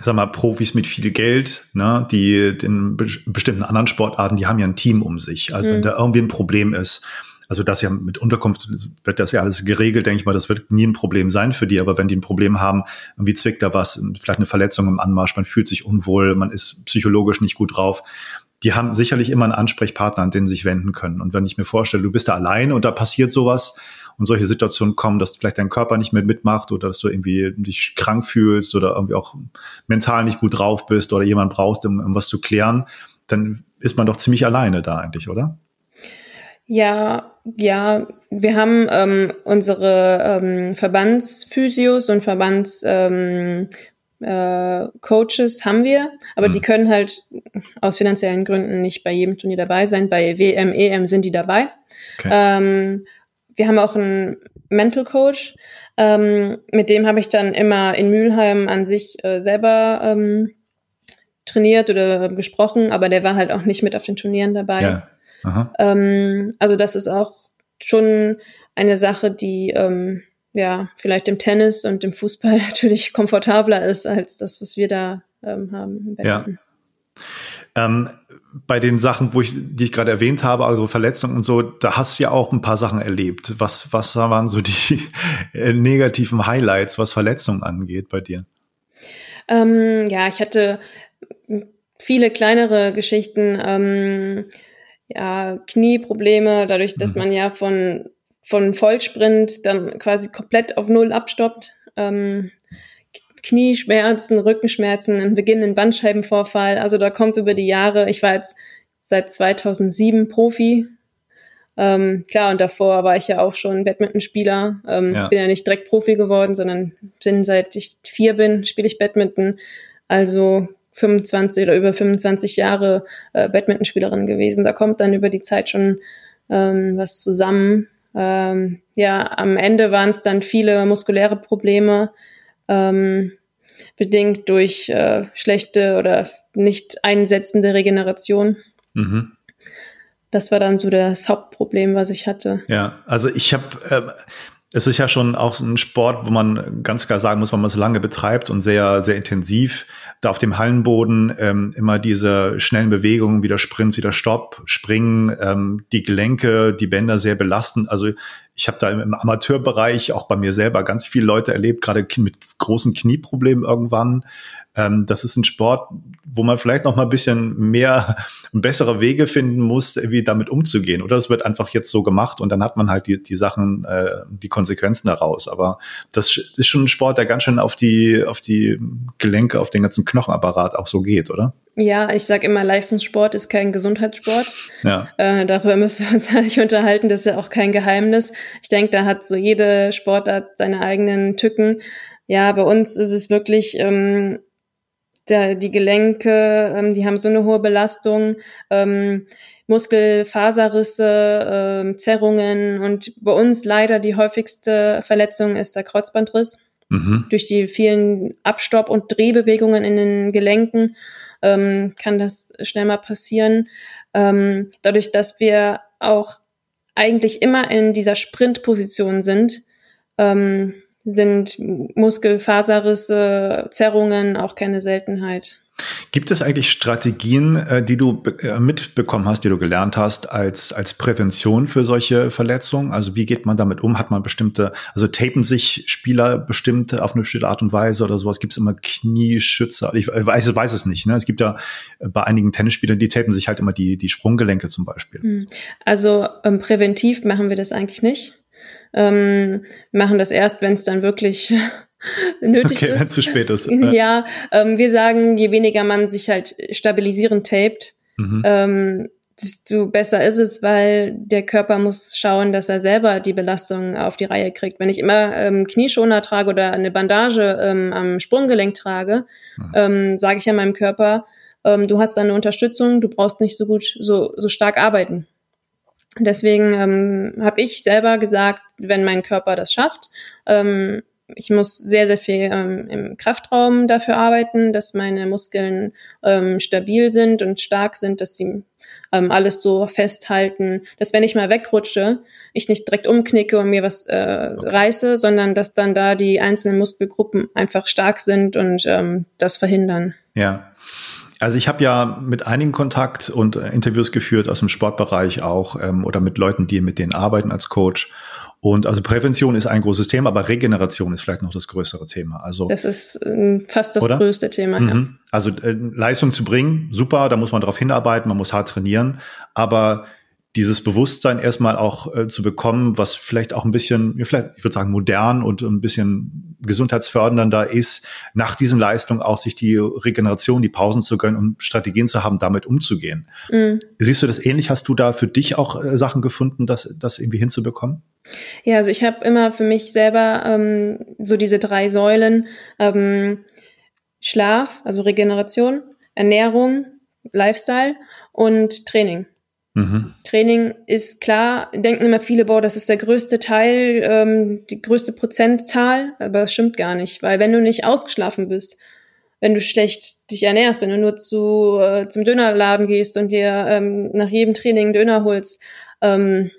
sag mal, Profis mit viel Geld, ne, die in be bestimmten anderen Sportarten, die haben ja ein Team um sich. Also mhm. wenn da irgendwie ein Problem ist, also das ja mit Unterkunft wird das ja alles geregelt, denke ich mal, das wird nie ein Problem sein für die, aber wenn die ein Problem haben, irgendwie zwickt da was, vielleicht eine Verletzung im Anmarsch, man fühlt sich unwohl, man ist psychologisch nicht gut drauf, die haben sicherlich immer einen Ansprechpartner, an den sie sich wenden können. Und wenn ich mir vorstelle, du bist da allein und da passiert sowas und solche Situationen kommen, dass vielleicht dein Körper nicht mehr mitmacht oder dass du irgendwie dich krank fühlst oder irgendwie auch mental nicht gut drauf bist oder jemand brauchst, um, um was zu klären, dann ist man doch ziemlich alleine da eigentlich, oder? Ja, ja, wir haben ähm, unsere ähm, Verbandsphysios und Verbands ähm, äh, Coaches haben wir, aber mhm. die können halt aus finanziellen Gründen nicht bei jedem Turnier dabei sein. Bei WM, EM sind die dabei. Okay. Ähm, wir haben auch einen Mental Coach, ähm, mit dem habe ich dann immer in Mülheim an sich äh, selber ähm, trainiert oder gesprochen, aber der war halt auch nicht mit auf den Turnieren dabei. Ja. Ähm, also das ist auch schon eine Sache, die ähm, ja vielleicht im Tennis und im Fußball [LAUGHS] natürlich komfortabler ist als das, was wir da ähm, haben. Ja. Bei den Sachen, wo ich, die ich gerade erwähnt habe, also Verletzungen und so, da hast du ja auch ein paar Sachen erlebt. Was, was waren so die [LAUGHS] negativen Highlights, was Verletzungen angeht bei dir? Ähm, ja, ich hatte viele kleinere Geschichten, ähm, ja, Knieprobleme, dadurch, dass mhm. man ja von, von Vollsprint dann quasi komplett auf Null abstoppt. Ähm, Knieschmerzen, Rückenschmerzen, einen beginnenden Bandscheibenvorfall. Also da kommt über die Jahre, ich war jetzt seit 2007 Profi. Ähm, klar, und davor war ich ja auch schon Badmintonspieler. Ähm, ja. Bin ja nicht direkt Profi geworden, sondern bin seit ich vier bin, spiele ich Badminton. Also 25 oder über 25 Jahre äh, Badmintonspielerin gewesen. Da kommt dann über die Zeit schon ähm, was zusammen. Ähm, ja, am Ende waren es dann viele muskuläre Probleme, ähm, bedingt durch äh, schlechte oder nicht einsetzende Regeneration. Mhm. Das war dann so das Hauptproblem, was ich hatte. Ja, also ich habe, äh, es ist ja schon auch ein Sport, wo man ganz klar sagen muss, wenn man es lange betreibt und sehr, sehr intensiv, da auf dem Hallenboden ähm, immer diese schnellen Bewegungen, wieder Sprint, wieder Stopp, Springen, ähm, die Gelenke, die Bänder sehr belastend. Also ich habe da im, Amateurbereich auch bei mir selber ganz viele Leute erlebt, gerade mit großen Knieproblemen irgendwann. Ähm, das ist ein Sport, wo man vielleicht noch mal ein bisschen mehr, [LAUGHS] bessere Wege finden muss, wie damit umzugehen. Oder es wird einfach jetzt so gemacht und dann hat man halt die, die Sachen, äh, die Konsequenzen daraus. Aber das ist schon ein Sport, der ganz schön auf die, auf die Gelenke, auf den ganzen Knochenapparat auch so geht, oder? Ja, ich sage immer, Leistungssport ist kein Gesundheitssport. Ja. Äh, darüber müssen wir uns [LAUGHS] nicht unterhalten, das ist ja auch kein Geheimnis. Ich denke, da hat so jede Sportart seine eigenen Tücken. Ja, bei uns ist es wirklich, ähm, der, die Gelenke, ähm, die haben so eine hohe Belastung, ähm, Muskelfaserrisse, ähm, Zerrungen und bei uns leider die häufigste Verletzung ist der Kreuzbandriss. Mhm. Durch die vielen Abstopp- und Drehbewegungen in den Gelenken ähm, kann das schnell mal passieren. Ähm, dadurch, dass wir auch eigentlich immer in dieser Sprintposition sind, ähm, sind Muskelfaserrisse, Zerrungen auch keine Seltenheit. Gibt es eigentlich Strategien, äh, die du äh, mitbekommen hast, die du gelernt hast, als, als Prävention für solche Verletzungen? Also wie geht man damit um? Hat man bestimmte, also tapen sich Spieler bestimmt auf eine bestimmte Art und Weise oder sowas? Gibt es immer Knieschützer? Ich weiß, weiß es nicht. Ne? Es gibt ja bei einigen Tennisspielern, die tapen sich halt immer die, die Sprunggelenke zum Beispiel. Hm. Also ähm, präventiv machen wir das eigentlich nicht. Ähm, machen das erst, wenn es dann wirklich [LAUGHS] nötig okay, ist. wenn zu spät ist. Ja, ähm, wir sagen, je weniger man sich halt stabilisierend tapet, mhm. ähm, desto besser ist es, weil der Körper muss schauen, dass er selber die Belastung auf die Reihe kriegt. Wenn ich immer ähm, Knieschoner trage oder eine Bandage ähm, am Sprunggelenk trage, mhm. ähm, sage ich ja meinem Körper, ähm, du hast eine Unterstützung, du brauchst nicht so gut, so, so stark arbeiten. Deswegen ähm, habe ich selber gesagt, wenn mein Körper das schafft, ähm, ich muss sehr, sehr viel ähm, im Kraftraum dafür arbeiten, dass meine Muskeln ähm, stabil sind und stark sind, dass sie ähm, alles so festhalten, dass wenn ich mal wegrutsche, ich nicht direkt umknicke und mir was äh, okay. reiße, sondern dass dann da die einzelnen Muskelgruppen einfach stark sind und ähm, das verhindern. Ja. Also ich habe ja mit einigen Kontakt und äh, Interviews geführt aus dem Sportbereich auch ähm, oder mit Leuten, die mit denen arbeiten als Coach. Und also Prävention ist ein großes Thema, aber Regeneration ist vielleicht noch das größere Thema. Also das ist äh, fast das oder? größte Thema. Mhm. Ja. Also äh, Leistung zu bringen, super, da muss man darauf hinarbeiten, man muss hart trainieren, aber dieses Bewusstsein erstmal auch äh, zu bekommen, was vielleicht auch ein bisschen, vielleicht, ich würde sagen, modern und ein bisschen gesundheitsfördernder ist, nach diesen Leistungen auch sich die Regeneration, die Pausen zu gönnen und Strategien zu haben, damit umzugehen. Mhm. Siehst du das ähnlich? Hast du da für dich auch äh, Sachen gefunden, das, das irgendwie hinzubekommen? Ja, also ich habe immer für mich selber ähm, so diese drei Säulen ähm, Schlaf, also Regeneration, Ernährung, Lifestyle und Training. Mhm. Training ist klar, denken immer viele, boah, das ist der größte Teil, ähm, die größte Prozentzahl, aber das stimmt gar nicht, weil wenn du nicht ausgeschlafen bist, wenn du schlecht dich ernährst, wenn du nur zu, äh, zum Dönerladen gehst und dir ähm, nach jedem Training Döner holst, ähm,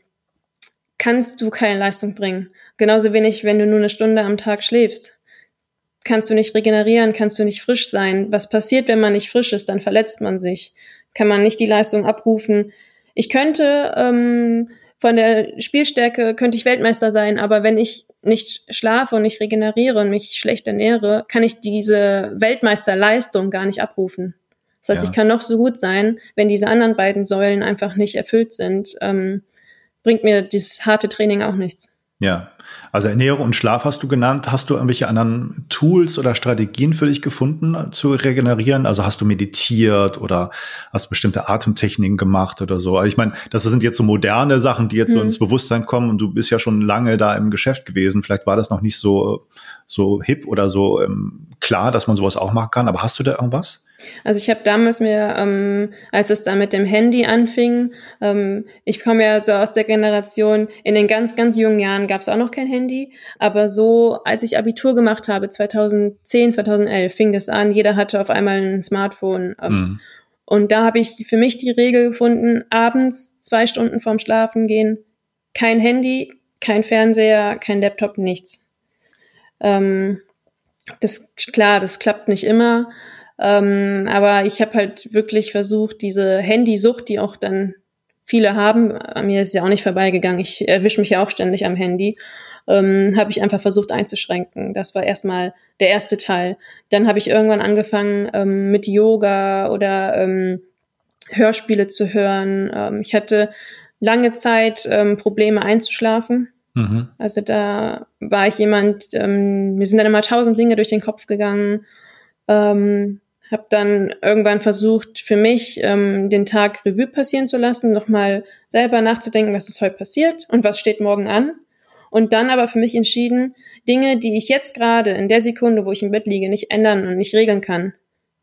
kannst du keine Leistung bringen. Genauso wenig, wenn du nur eine Stunde am Tag schläfst. Kannst du nicht regenerieren, kannst du nicht frisch sein. Was passiert, wenn man nicht frisch ist? Dann verletzt man sich. Kann man nicht die Leistung abrufen. Ich könnte ähm, von der Spielstärke könnte ich Weltmeister sein, aber wenn ich nicht schlafe und nicht regeneriere und mich schlecht ernähre, kann ich diese Weltmeisterleistung gar nicht abrufen. Das heißt, ja. ich kann noch so gut sein, wenn diese anderen beiden Säulen einfach nicht erfüllt sind, ähm, bringt mir dieses harte Training auch nichts. Ja, also Ernährung und Schlaf hast du genannt. Hast du irgendwelche anderen Tools oder Strategien für dich gefunden äh, zu regenerieren? Also hast du meditiert oder hast bestimmte Atemtechniken gemacht oder so? Also ich meine, das sind jetzt so moderne Sachen, die jetzt hm. so ins Bewusstsein kommen und du bist ja schon lange da im Geschäft gewesen. Vielleicht war das noch nicht so, so hip oder so ähm, klar, dass man sowas auch machen kann. Aber hast du da irgendwas? Also ich habe damals mir, ähm, als es da mit dem Handy anfing, ähm, ich komme ja so aus der Generation, in den ganz, ganz jungen Jahren gab es auch noch kein Handy, aber so, als ich Abitur gemacht habe, 2010, 2011, fing das an, jeder hatte auf einmal ein Smartphone. Ähm, mhm. Und da habe ich für mich die Regel gefunden, abends zwei Stunden vorm Schlafen gehen, kein Handy, kein Fernseher, kein Laptop, nichts. Ähm, das klar, das klappt nicht immer. Ähm, aber ich habe halt wirklich versucht, diese Handysucht, die auch dann viele haben, an mir ist ja auch nicht vorbeigegangen. Ich erwische mich ja auch ständig am Handy. Ähm, habe ich einfach versucht einzuschränken. Das war erstmal der erste Teil. Dann habe ich irgendwann angefangen ähm, mit Yoga oder ähm, Hörspiele zu hören. Ähm, ich hatte lange Zeit ähm, Probleme einzuschlafen. Mhm. Also da war ich jemand, ähm, mir sind dann immer tausend Dinge durch den Kopf gegangen. Ähm, habe dann irgendwann versucht, für mich ähm, den Tag Revue passieren zu lassen, nochmal selber nachzudenken, was ist heute passiert und was steht morgen an. Und dann aber für mich entschieden, Dinge, die ich jetzt gerade in der Sekunde, wo ich im Bett liege, nicht ändern und nicht regeln kann,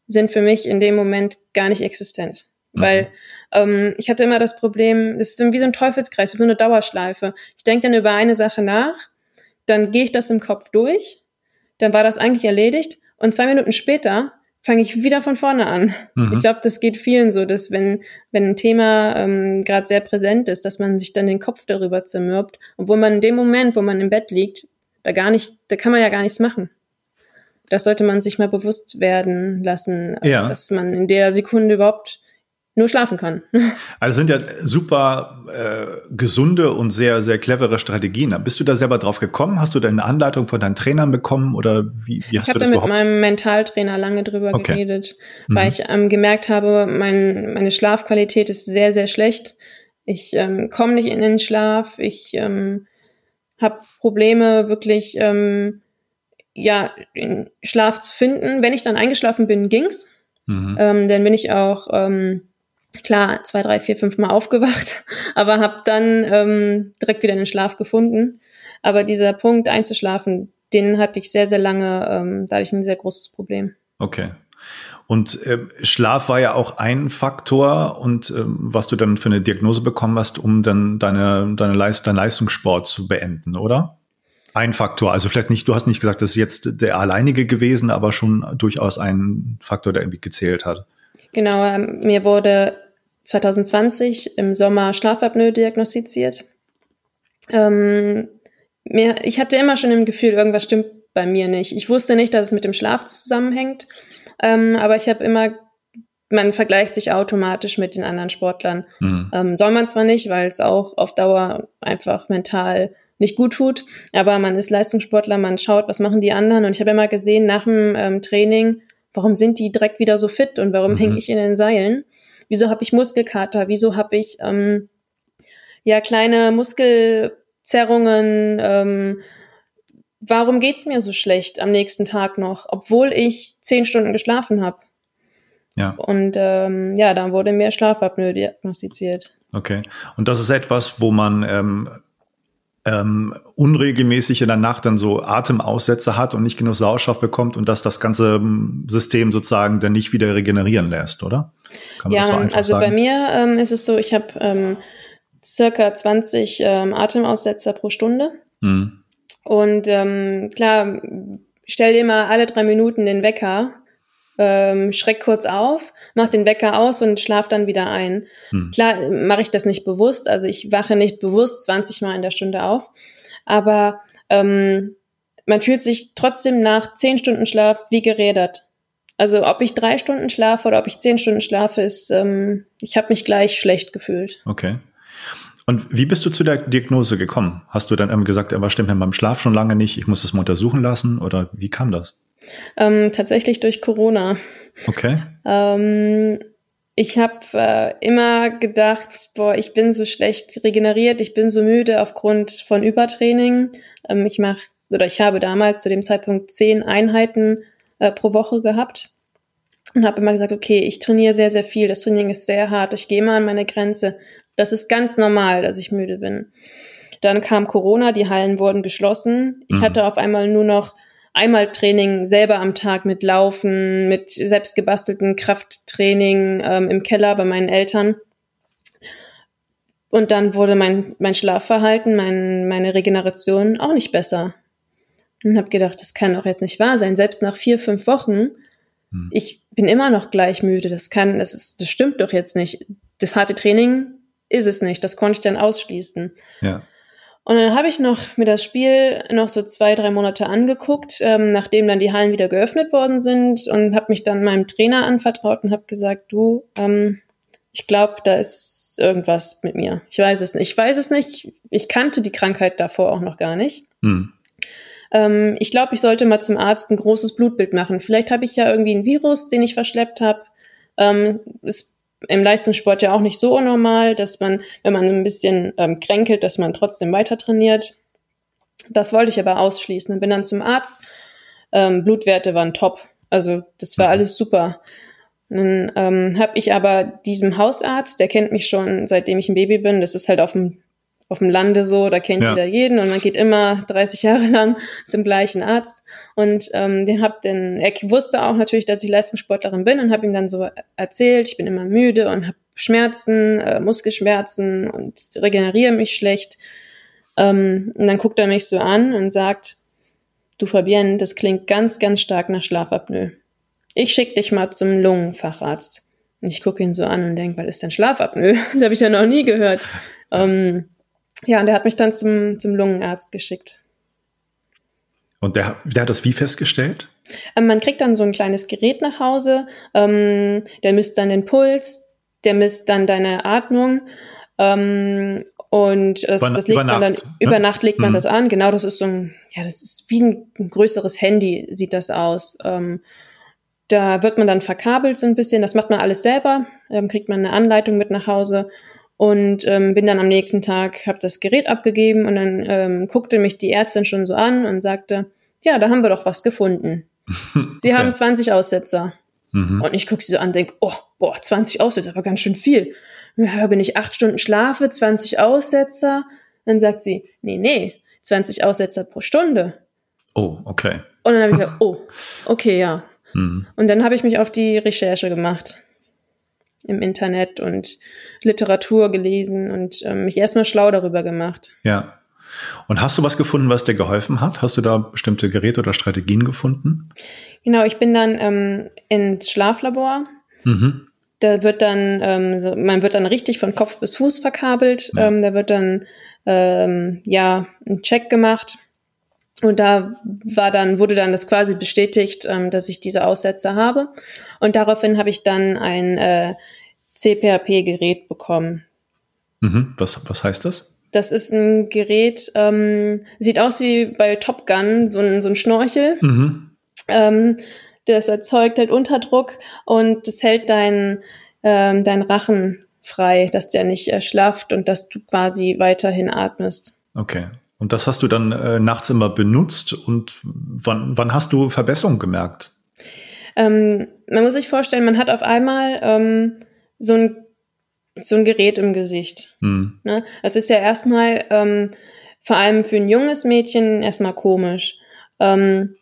sind für mich in dem Moment gar nicht existent. Mhm. Weil ähm, ich hatte immer das Problem, es ist wie so ein Teufelskreis, wie so eine Dauerschleife. Ich denke dann über eine Sache nach, dann gehe ich das im Kopf durch, dann war das eigentlich erledigt und zwei Minuten später fange ich wieder von vorne an. Mhm. Ich glaube, das geht vielen so, dass wenn, wenn ein Thema ähm, gerade sehr präsent ist, dass man sich dann den Kopf darüber zermürbt, obwohl man in dem Moment, wo man im Bett liegt, da gar nicht, da kann man ja gar nichts machen. Das sollte man sich mal bewusst werden lassen, ja. dass man in der Sekunde überhaupt nur schlafen kann. [LAUGHS] Also sind ja super äh, gesunde und sehr, sehr clevere Strategien. Bist du da selber drauf gekommen? Hast du da eine Anleitung von deinen Trainern bekommen oder wie, wie hast ich du das da überhaupt? Ich habe mit meinem Mentaltrainer lange drüber okay. geredet, weil mhm. ich ähm, gemerkt habe, mein, meine Schlafqualität ist sehr, sehr schlecht. Ich ähm, komme nicht in den Schlaf. Ich ähm, habe Probleme, wirklich ähm, ja, Schlaf zu finden. Wenn ich dann eingeschlafen bin, ging's. Mhm. Ähm, dann bin ich auch ähm, klar zwei, drei, vier, fünf Mal aufgewacht, [LAUGHS] aber habe dann ähm, direkt wieder in den Schlaf gefunden. Aber dieser Punkt einzuschlafen, den hatte ich sehr, sehr lange, ähm, dadurch ein sehr großes Problem. Okay. Und äh, Schlaf war ja auch ein Faktor und äh, was du dann für eine Diagnose bekommen hast, um dann deine, deine Leist deinen Leistungssport zu beenden, oder? Ein Faktor, also vielleicht nicht, du hast nicht gesagt, das ist jetzt der alleinige gewesen, aber schon durchaus ein Faktor, der irgendwie gezählt hat. Genau, ähm, mir wurde 2020 im Sommer Schlafapnoe diagnostiziert. Ähm, mir, ich hatte immer schon im Gefühl, irgendwas stimmt bei mir nicht. Ich wusste nicht, dass es mit dem Schlaf zusammenhängt, ähm, aber ich habe immer, man vergleicht sich automatisch mit den anderen Sportlern. Mhm. Ähm, soll man zwar nicht, weil es auch auf Dauer einfach mental nicht gut tut, aber man ist Leistungssportler, man schaut, was machen die anderen und ich habe immer gesehen, nach dem ähm, Training, warum sind die direkt wieder so fit und warum mhm. hänge ich in den Seilen? Wieso habe ich Muskelkater? Wieso habe ich ähm, ja kleine Muskelzerrungen? Ähm, warum geht's mir so schlecht am nächsten Tag noch, obwohl ich zehn Stunden geschlafen habe? Ja. Und ähm, ja, dann wurde mir Schlafapnoe diagnostiziert. Okay. Und das ist etwas, wo man ähm, ähm, unregelmäßig in der Nacht dann so Atemaussätze hat und nicht genug Sauerstoff bekommt und dass das ganze ähm, System sozusagen dann nicht wieder regenerieren lässt, oder? ja, so also sagen? bei mir ähm, ist es so, ich habe ähm, circa 20 ähm, Atemaussetzer pro Stunde. Mhm. Und ähm, klar, stell dir mal alle drei Minuten den Wecker ähm, schreck kurz auf, mach den Wecker aus und schlaf dann wieder ein. Hm. Klar mache ich das nicht bewusst, also ich wache nicht bewusst 20 Mal in der Stunde auf, aber ähm, man fühlt sich trotzdem nach 10 Stunden Schlaf wie gerädert. Also ob ich drei Stunden schlafe oder ob ich zehn Stunden schlafe, ist, ähm, ich habe mich gleich schlecht gefühlt. Okay. Und wie bist du zu der Diagnose gekommen? Hast du dann gesagt, was stimmt mit meinem Schlaf schon lange nicht, ich muss das mal untersuchen lassen oder wie kam das? Ähm, tatsächlich durch Corona. Okay. Ähm, ich habe äh, immer gedacht, boah, ich bin so schlecht regeneriert, ich bin so müde aufgrund von Übertraining. Ähm, ich mache oder ich habe damals zu dem Zeitpunkt zehn Einheiten äh, pro Woche gehabt und habe immer gesagt, okay, ich trainiere sehr, sehr viel, das Training ist sehr hart, ich gehe mal an meine Grenze. Das ist ganz normal, dass ich müde bin. Dann kam Corona, die Hallen wurden geschlossen. Ich mhm. hatte auf einmal nur noch einmal Training selber am Tag mit Laufen, mit selbstgebastelten Krafttraining ähm, im Keller bei meinen Eltern. Und dann wurde mein, mein Schlafverhalten, mein, meine Regeneration auch nicht besser. Und habe gedacht, das kann doch jetzt nicht wahr sein. Selbst nach vier, fünf Wochen, hm. ich bin immer noch gleich müde. Das kann, das ist, das stimmt doch jetzt nicht. Das harte Training ist es nicht. Das konnte ich dann ausschließen. Ja. Und dann habe ich noch mir das Spiel noch so zwei, drei Monate angeguckt, ähm, nachdem dann die Hallen wieder geöffnet worden sind und habe mich dann meinem Trainer anvertraut und habe gesagt, du, ähm, ich glaube, da ist irgendwas mit mir. Ich weiß es nicht. Ich weiß es nicht. Ich kannte die Krankheit davor auch noch gar nicht. Hm. Ähm, ich glaube, ich sollte mal zum Arzt ein großes Blutbild machen. Vielleicht habe ich ja irgendwie ein Virus, den ich verschleppt habe. Ähm, ist im Leistungssport ja auch nicht so normal, dass man, wenn man ein bisschen ähm, kränkelt, dass man trotzdem weiter trainiert. Das wollte ich aber ausschließen. Dann bin dann zum Arzt. Ähm, Blutwerte waren top. Also das war mhm. alles super. dann ähm, habe ich aber diesem Hausarzt, der kennt mich schon seitdem ich ein Baby bin. Das ist halt auf dem auf dem Lande so, da kennt ja. jeder jeden und man geht immer 30 Jahre [LAUGHS] lang zum gleichen Arzt. Und ähm, den hab den, er wusste auch natürlich, dass ich Leistungssportlerin bin und habe ihm dann so erzählt, ich bin immer müde und habe Schmerzen, äh, Muskelschmerzen und regeneriere mich schlecht. Ähm, und dann guckt er mich so an und sagt, du Fabienne, das klingt ganz, ganz stark nach Schlafapnoe. Ich schick dich mal zum Lungenfacharzt. Und ich gucke ihn so an und denke, was ist denn Schlafapnoe? [LAUGHS] Das habe ich ja noch nie gehört. Ähm, ja, und der hat mich dann zum, zum Lungenarzt geschickt. Und der, der hat das wie festgestellt? Ähm, man kriegt dann so ein kleines Gerät nach Hause, ähm, der misst dann den Puls, der misst dann deine Atmung. Ähm, und das, über, das legt man dann, ne? über Nacht legt man mhm. das an. Genau, das ist so ein, ja, das ist wie ein, ein größeres Handy, sieht das aus. Ähm, da wird man dann verkabelt so ein bisschen, das macht man alles selber, ähm, kriegt man eine Anleitung mit nach Hause und ähm, bin dann am nächsten Tag, habe das Gerät abgegeben und dann ähm, guckte mich die Ärztin schon so an und sagte, ja, da haben wir doch was gefunden. [LAUGHS] Sie okay. haben 20 Aussetzer. Mhm. Und ich gucke sie so an und denke, oh, boah, 20 Aussetzer, aber ganz schön viel. Wenn ich acht Stunden schlafe, 20 Aussetzer. Dann sagt sie, nee, nee, 20 Aussetzer pro Stunde. Oh, okay. Und dann habe ich gesagt, [LAUGHS] oh, okay, ja. Mhm. Und dann habe ich mich auf die Recherche gemacht im Internet und Literatur gelesen und ähm, mich erstmal schlau darüber gemacht. Ja. Und hast du was gefunden, was dir geholfen hat? Hast du da bestimmte Geräte oder Strategien gefunden? Genau, ich bin dann ähm, ins Schlaflabor. Mhm. Da wird dann, ähm, so, man wird dann richtig von Kopf bis Fuß verkabelt. Ja. Ähm, da wird dann ähm, ja ein Check gemacht. Und da war dann, wurde dann das quasi bestätigt, ähm, dass ich diese Aussätze habe. Und daraufhin habe ich dann ein äh, CPAP-Gerät bekommen. Mhm. Was, was heißt das? Das ist ein Gerät, ähm, sieht aus wie bei Top Gun, so ein, so ein Schnorchel. Mhm. Ähm, das erzeugt halt Unterdruck und das hält deinen ähm, dein Rachen frei, dass der nicht erschlafft und dass du quasi weiterhin atmest. Okay. Und das hast du dann äh, nachts immer benutzt und wann, wann hast du Verbesserungen gemerkt? Ähm, man muss sich vorstellen, man hat auf einmal ähm, so ein, so ein Gerät im Gesicht. Hm. Ne? Das ist ja erstmal ähm, vor allem für ein junges Mädchen erstmal komisch. Ähm,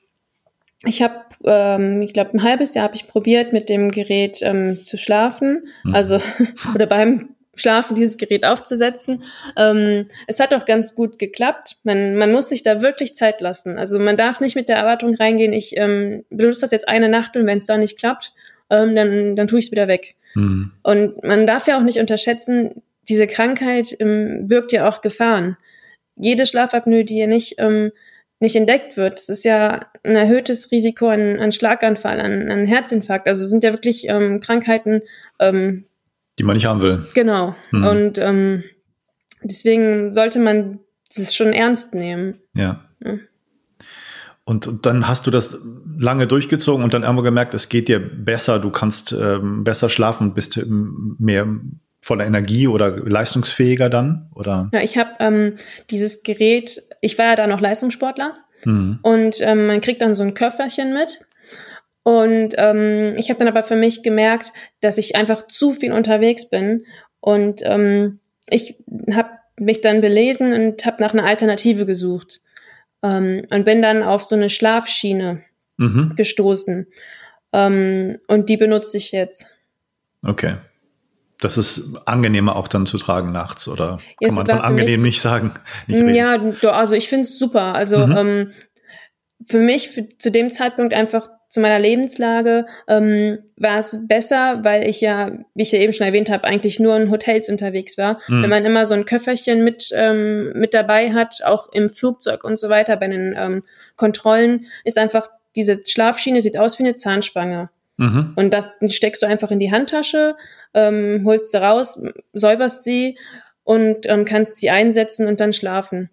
ich habe, ähm, ich glaube, ein halbes Jahr habe ich probiert, mit dem Gerät ähm, zu schlafen. Hm. Also, [LAUGHS] oder beim schlafen, dieses Gerät aufzusetzen. Ähm, es hat auch ganz gut geklappt. Man, man muss sich da wirklich Zeit lassen. Also man darf nicht mit der Erwartung reingehen, ich ähm, benutze das jetzt eine Nacht und wenn es da nicht klappt, ähm, dann, dann tue ich es wieder weg. Mhm. Und man darf ja auch nicht unterschätzen, diese Krankheit ähm, birgt ja auch Gefahren. Jede Schlafapnoe, die ja nicht, ähm, nicht entdeckt wird, das ist ja ein erhöhtes Risiko an, an Schlaganfall, an, an Herzinfarkt. Also sind ja wirklich ähm, Krankheiten, ähm, die man nicht haben will. Genau. Mhm. Und ähm, deswegen sollte man das schon ernst nehmen. Ja. ja. Und, und, dann hast du das lange durchgezogen und dann irgendwann gemerkt, es geht dir besser, du kannst ähm, besser schlafen bist mehr voller Energie oder leistungsfähiger dann? Oder? Ja, ich habe ähm, dieses Gerät, ich war ja da noch Leistungssportler mhm. und ähm, man kriegt dann so ein Köfferchen mit. Und ähm, ich habe dann aber für mich gemerkt, dass ich einfach zu viel unterwegs bin. Und ähm, ich habe mich dann belesen und habe nach einer Alternative gesucht. Ähm, und bin dann auf so eine Schlafschiene mhm. gestoßen. Ähm, und die benutze ich jetzt. Okay. Das ist angenehmer auch dann zu tragen nachts, oder ja, kann man von angenehm nicht sagen? [LAUGHS] Nicht ja, also ich finde es super. Also mhm. ähm, für mich für, zu dem Zeitpunkt einfach zu meiner Lebenslage ähm, war es besser, weil ich ja, wie ich ja eben schon erwähnt habe, eigentlich nur in Hotels unterwegs war. Mhm. Wenn man immer so ein Köfferchen mit, ähm, mit dabei hat, auch im Flugzeug und so weiter, bei den ähm, Kontrollen, ist einfach diese Schlafschiene sieht aus wie eine Zahnspange. Mhm. Und das steckst du einfach in die Handtasche, ähm, holst sie raus, säuberst sie und ähm, kannst sie einsetzen und dann schlafen.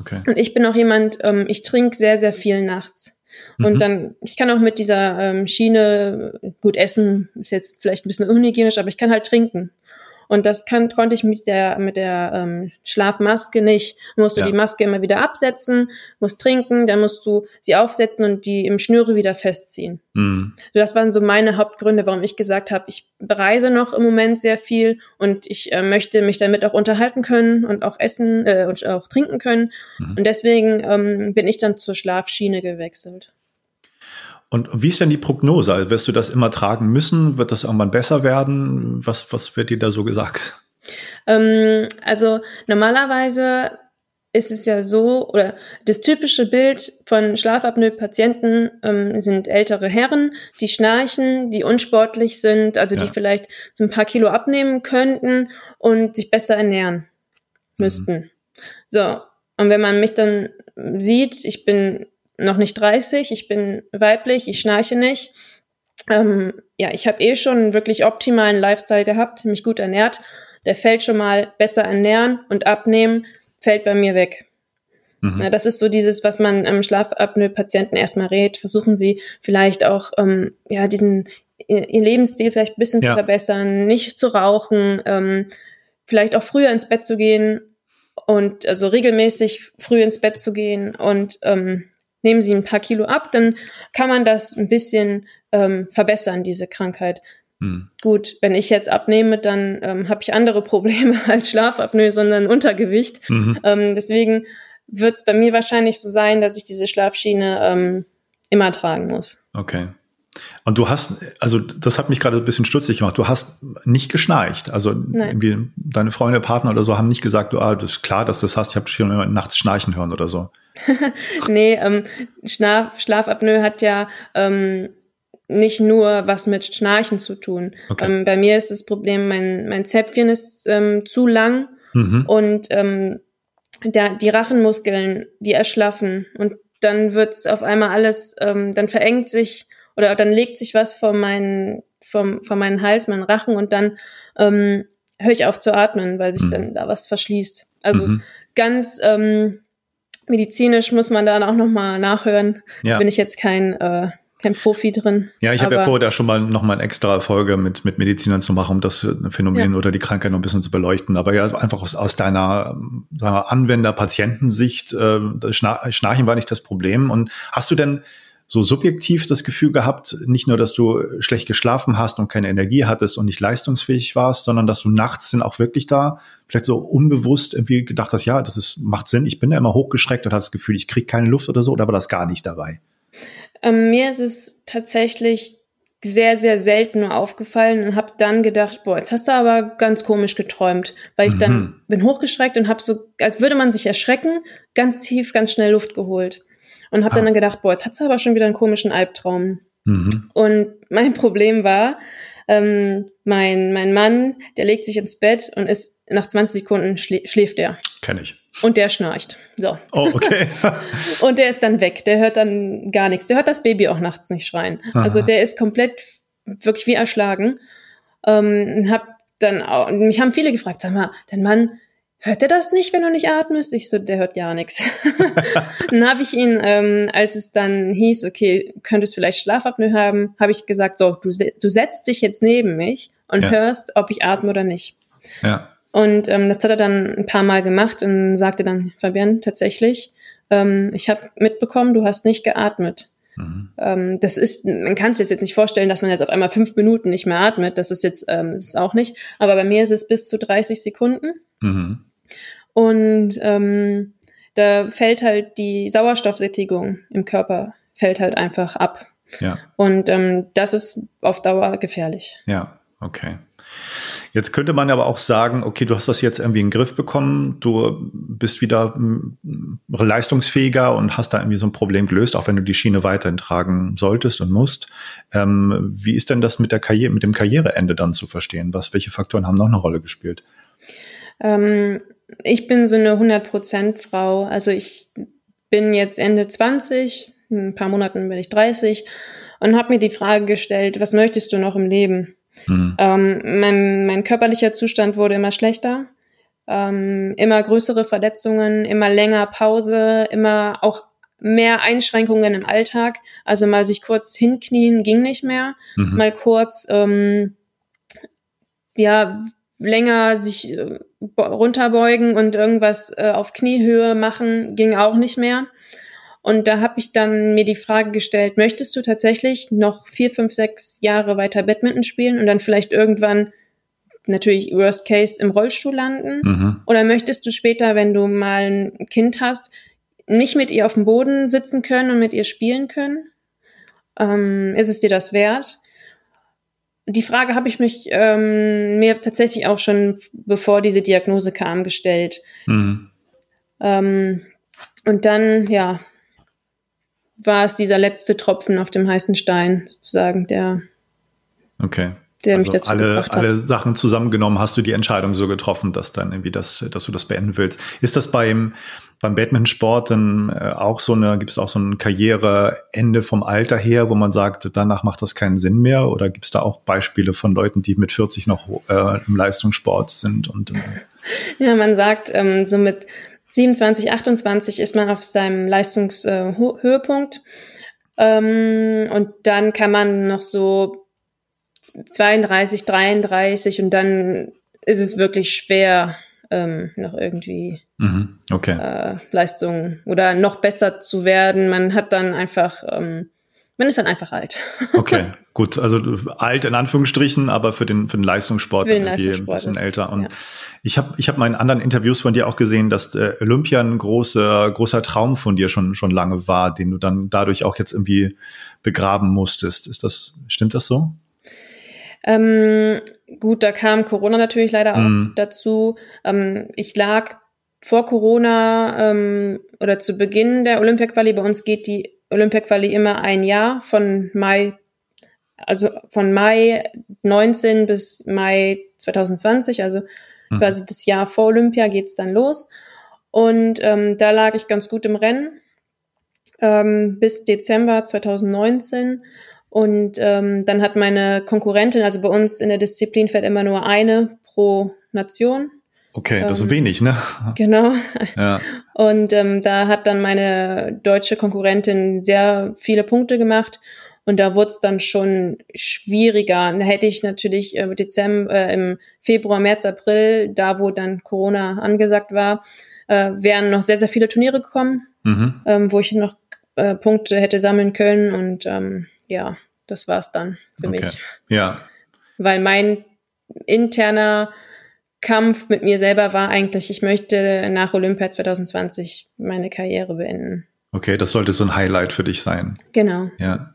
Okay. Und ich bin auch jemand, ähm, ich trinke sehr, sehr viel nachts. Und mhm. dann, ich kann auch mit dieser ähm, Schiene gut essen, ist jetzt vielleicht ein bisschen unhygienisch, aber ich kann halt trinken. Und das kann, konnte ich mit der, mit der ähm, Schlafmaske nicht. Musst du ja. die Maske immer wieder absetzen, musst trinken, dann musst du sie aufsetzen und die im Schnüre wieder festziehen. Mhm. Das waren so meine Hauptgründe, warum ich gesagt habe, ich bereise noch im Moment sehr viel und ich äh, möchte mich damit auch unterhalten können und auch essen äh, und auch trinken können. Mhm. Und deswegen ähm, bin ich dann zur Schlafschiene gewechselt. Und wie ist denn die Prognose? Also wirst du das immer tragen müssen? Wird das irgendwann besser werden? Was, was wird dir da so gesagt? Ähm, also normalerweise ist es ja so, oder das typische Bild von Schlafapnoe-Patienten ähm, sind ältere Herren, die schnarchen, die unsportlich sind, also ja. die vielleicht so ein paar Kilo abnehmen könnten und sich besser ernähren müssten. Mhm. So, und wenn man mich dann sieht, ich bin noch nicht 30, ich bin weiblich, ich schnarche nicht. Ähm, ja, ich habe eh schon einen wirklich optimalen Lifestyle gehabt, mich gut ernährt. Der fällt schon mal besser ernähren und abnehmen, fällt bei mir weg. Mhm. Ja, das ist so dieses, was man am Schlafapnoe-Patienten erstmal rät. Versuchen Sie vielleicht auch, ähm, ja, diesen, ihr Lebensstil vielleicht ein bisschen ja. zu verbessern, nicht zu rauchen, ähm, vielleicht auch früher ins Bett zu gehen und also regelmäßig früh ins Bett zu gehen und ähm, nehmen Sie ein paar Kilo ab, dann kann man das ein bisschen ähm, verbessern, diese Krankheit. Hm. Gut, wenn ich jetzt abnehme, dann ähm, habe ich andere Probleme [LAUGHS] als Schlafapnoe, sondern Untergewicht. Mhm. Ähm, deswegen wird es bei mir wahrscheinlich so sein, dass ich diese Schlafschiene ähm, immer tragen muss. Okay. Und du hast, also das hat mich gerade ein bisschen stutzig gemacht. Du hast nicht geschnarcht. Also irgendwie deine Freunde, Partner oder so haben nicht gesagt, du, ah, das ist klar, dass du das hast. Ich habe schon immer nachts schnarchen hören oder so. [LAUGHS] nee, ähm, Schlaf, Schlafapnoe hat ja ähm, nicht nur was mit Schnarchen zu tun. Okay. Ähm, bei mir ist das Problem, mein, mein Zäpfchen ist ähm, zu lang mhm. und ähm, der, die Rachenmuskeln, die erschlaffen und dann wird es auf einmal alles, ähm, dann verengt sich oder dann legt sich was vor meinen, vom, vor meinen Hals, meinen Rachen und dann ähm, höre ich auf zu atmen, weil sich mhm. dann da was verschließt. Also mhm. ganz ähm, medizinisch muss man dann auch nochmal nachhören. Ja. Bin ich jetzt kein, äh, kein Profi drin. Ja, ich habe ja vor, da schon mal nochmal eine extra Folge mit, mit Medizinern zu machen, um das Phänomen ja. oder die Krankheit noch ein bisschen zu beleuchten. Aber ja, einfach aus, aus deiner Anwender-Patientensicht, äh, Schnarchen war nicht das Problem. Und hast du denn so subjektiv das Gefühl gehabt, nicht nur, dass du schlecht geschlafen hast und keine Energie hattest und nicht leistungsfähig warst, sondern dass du nachts dann auch wirklich da vielleicht so unbewusst irgendwie gedacht hast, ja, das ist, macht Sinn, ich bin da immer hochgeschreckt und hatte das Gefühl, ich kriege keine Luft oder so, oder war das gar nicht dabei? Ähm, mir ist es tatsächlich sehr, sehr selten nur aufgefallen und habe dann gedacht, boah, jetzt hast du aber ganz komisch geträumt, weil ich mhm. dann bin hochgeschreckt und habe so, als würde man sich erschrecken, ganz tief, ganz schnell Luft geholt und habe ah. dann gedacht, boah, jetzt hat du aber schon wieder einen komischen Albtraum. Mhm. Und mein [LAUGHS] Problem war, ähm, mein, mein Mann, der legt sich ins Bett und ist nach 20 Sekunden schlä schläft er. Kenn ich. Und der schnarcht. So. Oh, okay. [LAUGHS] und der ist dann weg. Der hört dann gar nichts. Der hört das Baby auch nachts nicht schreien. Aha. Also der ist komplett wirklich wie erschlagen. Ähm, hab dann auch, mich haben viele gefragt, sag mal, dein Mann, hört er das nicht, wenn du nicht atmest? Ich so, der hört gar nichts. [LAUGHS] dann habe ich ihn, ähm, als es dann hieß, okay, könntest vielleicht Schlafapnoe haben, habe ich gesagt, so, du, du setzt dich jetzt neben mich und ja. hörst, ob ich atme oder nicht. Ja. Und ähm, das hat er dann ein paar Mal gemacht und sagte dann, Fabian, tatsächlich, ähm, ich habe mitbekommen, du hast nicht geatmet. Mhm. Ähm, das ist, man kann es jetzt nicht vorstellen, dass man jetzt auf einmal fünf Minuten nicht mehr atmet. Das ist jetzt, ähm, das ist auch nicht. Aber bei mir ist es bis zu 30 Sekunden. Mhm. Und ähm, da fällt halt die Sauerstoffsättigung im Körper fällt halt einfach ab. Ja. Und ähm, das ist auf Dauer gefährlich. Ja, okay. Jetzt könnte man aber auch sagen, okay, du hast das jetzt irgendwie in den Griff bekommen, du bist wieder mm, leistungsfähiger und hast da irgendwie so ein Problem gelöst, auch wenn du die Schiene weiterhin tragen solltest und musst. Ähm, wie ist denn das mit der Karriere, mit dem Karriereende dann zu verstehen? Was, welche Faktoren haben noch eine Rolle gespielt? Ähm, ich bin so eine 100% Frau. Also ich bin jetzt Ende 20, in ein paar Monaten bin ich 30 und habe mir die Frage gestellt, was möchtest du noch im Leben? Mhm. Ähm, mein, mein körperlicher Zustand wurde immer schlechter. Ähm, immer größere Verletzungen, immer länger Pause, immer auch mehr Einschränkungen im Alltag. Also mal sich kurz hinknien ging nicht mehr. Mhm. Mal kurz, ähm, ja, länger sich äh, runterbeugen und irgendwas äh, auf Kniehöhe machen ging auch nicht mehr. Und da habe ich dann mir die Frage gestellt, möchtest du tatsächlich noch vier, fünf, sechs Jahre weiter Badminton spielen und dann vielleicht irgendwann natürlich Worst Case im Rollstuhl landen? Mhm. Oder möchtest du später, wenn du mal ein Kind hast, nicht mit ihr auf dem Boden sitzen können und mit ihr spielen können? Ähm, ist es dir das wert? Die Frage habe ich mich ähm, mir tatsächlich auch schon, bevor diese Diagnose kam, gestellt. Mhm. Ähm, und dann, ja, war es dieser letzte Tropfen auf dem heißen Stein, sozusagen, der, okay. Der also mich dazu alle, gebracht hat. Alle Sachen zusammengenommen hast du die Entscheidung so getroffen, dass dann irgendwie das, dass du das beenden willst. Ist das beim, beim Badmintonsport dann äh, auch so eine, gibt es auch so ein Karriereende vom Alter her, wo man sagt, danach macht das keinen Sinn mehr? Oder gibt es da auch Beispiele von Leuten, die mit 40 noch äh, im Leistungssport sind und äh [LAUGHS] ja, man sagt, ähm, so mit 27, 28 ist man auf seinem Leistungshöhepunkt. Ähm, und dann kann man noch so 32, 33 und dann ist es wirklich schwer, ähm, noch irgendwie mhm, okay. äh, Leistung oder noch besser zu werden. Man hat dann einfach ähm, man ist dann einfach alt. [LAUGHS] Okay, gut. Also alt in Anführungsstrichen, aber für den, für den Leistungssport, für den Leistungssport ein bisschen älter. Und ja. ich habe ich hab mal in anderen Interviews von dir auch gesehen, dass äh, Olympia ein großer, großer Traum von dir schon, schon lange war, den du dann dadurch auch jetzt irgendwie begraben musstest. Ist das, stimmt das so? Ähm, gut, da kam Corona natürlich leider auch mm. dazu. Ähm, ich lag vor Corona ähm, oder zu Beginn der Olympia-Quali, bei uns geht die Olympia-Quali immer ein Jahr von Mai, also von Mai 19 bis Mai 2020, also mhm. quasi das Jahr vor Olympia geht's dann los. Und ähm, da lag ich ganz gut im Rennen ähm, bis Dezember 2019. Und ähm, dann hat meine Konkurrentin, also bei uns in der Disziplin fährt immer nur eine pro Nation. Okay, das ist ähm, wenig, ne? Genau. Ja. Und ähm, da hat dann meine deutsche Konkurrentin sehr viele Punkte gemacht. Und da wurde es dann schon schwieriger. Da hätte ich natürlich äh, Dezember, äh, im Februar, März, April, da wo dann Corona angesagt war, äh, wären noch sehr, sehr viele Turniere gekommen, mhm. ähm, wo ich noch äh, Punkte hätte sammeln können. Und ähm, ja, das war es dann für okay. mich. Ja. Weil mein interner Kampf mit mir selber war eigentlich, ich möchte nach Olympia 2020 meine Karriere beenden. Okay, das sollte so ein Highlight für dich sein. Genau. Ja.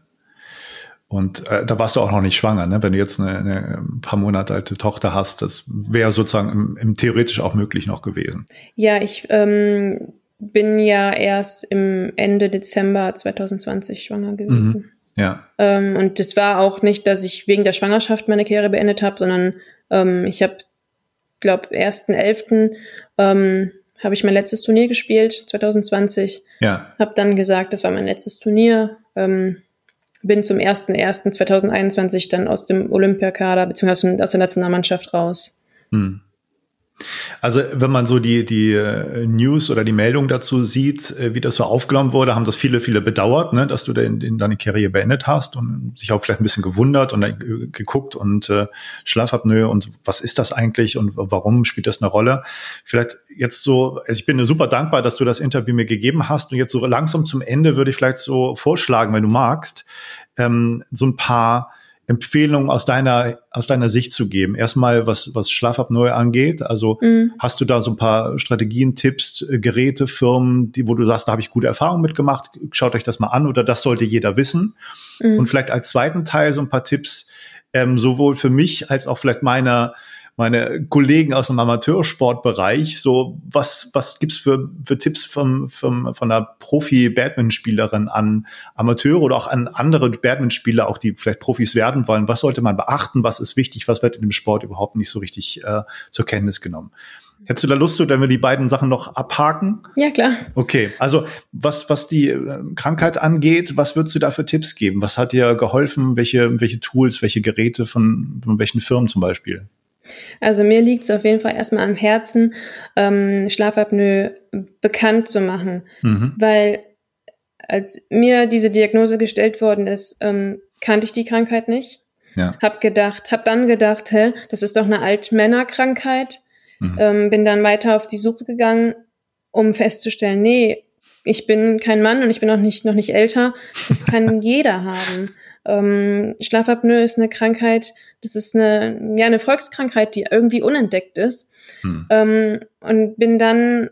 Und äh, da warst du auch noch nicht schwanger, ne? Wenn du jetzt eine, eine ein paar Monate alte Tochter hast, das wäre sozusagen im, im theoretisch auch möglich noch gewesen. Ja, ich ähm, bin ja erst im Ende Dezember 2020 schwanger gewesen. Mhm. Ja. Ähm, und das war auch nicht, dass ich wegen der Schwangerschaft meine Karriere beendet habe, sondern ähm, ich habe, glaube, 1.11. Ähm, habe ich mein letztes Turnier gespielt, 2020. Ja. Habe dann gesagt, das war mein letztes Turnier. Ähm, bin zum 1.1.2021 dann aus dem Olympiakader bzw. aus der Nationalmannschaft raus. Hm. Also wenn man so die, die äh, News oder die Meldung dazu sieht, äh, wie das so aufgenommen wurde, haben das viele, viele bedauert, ne, dass du in, in deine Karriere beendet hast und sich auch vielleicht ein bisschen gewundert und dann geguckt und äh, Schlafapnoe und was ist das eigentlich und warum spielt das eine Rolle? Vielleicht jetzt so, also ich bin super dankbar, dass du das Interview mir gegeben hast und jetzt so langsam zum Ende würde ich vielleicht so vorschlagen, wenn du magst, ähm, so ein paar Empfehlungen aus deiner, aus deiner Sicht zu geben? Erstmal, was, was Schlafapnoe angeht. Also mhm. hast du da so ein paar Strategien, Tipps, äh, Geräte, Firmen, die, wo du sagst, da habe ich gute Erfahrungen mitgemacht, schaut euch das mal an oder das sollte jeder wissen. Mhm. Und vielleicht als zweiten Teil so ein paar Tipps, ähm, sowohl für mich als auch vielleicht meiner meine Kollegen aus dem Amateursportbereich, so was, was gibt's für, für Tipps vom, vom, von einer Profi-Badminton-Spielerin an Amateure oder auch an andere Badminton-Spieler, auch die vielleicht Profis werden wollen? Was sollte man beachten? Was ist wichtig? Was wird in dem Sport überhaupt nicht so richtig äh, zur Kenntnis genommen? Hättest du da Lust, wenn wir die beiden Sachen noch abhaken? Ja, klar. Okay, also was, was die äh, Krankheit angeht, was würdest du da für Tipps geben? Was hat dir geholfen? Welche, welche Tools, welche Geräte von, von welchen Firmen zum Beispiel? Also mir liegt es auf jeden Fall erstmal am Herzen, ähm, Schlafapnoe bekannt zu machen, mhm. weil als mir diese Diagnose gestellt worden ist, ähm, kannte ich die Krankheit nicht. Ja. Hab gedacht, hab dann gedacht, hä, das ist doch eine Altmännerkrankheit. Mhm. Ähm, bin dann weiter auf die Suche gegangen, um festzustellen, nee, ich bin kein Mann und ich bin auch nicht noch nicht älter. Das kann [LAUGHS] jeder haben. Ähm, Schlafapnoe ist eine Krankheit, das ist eine, ja, eine Volkskrankheit, die irgendwie unentdeckt ist. Hm. Ähm, und bin dann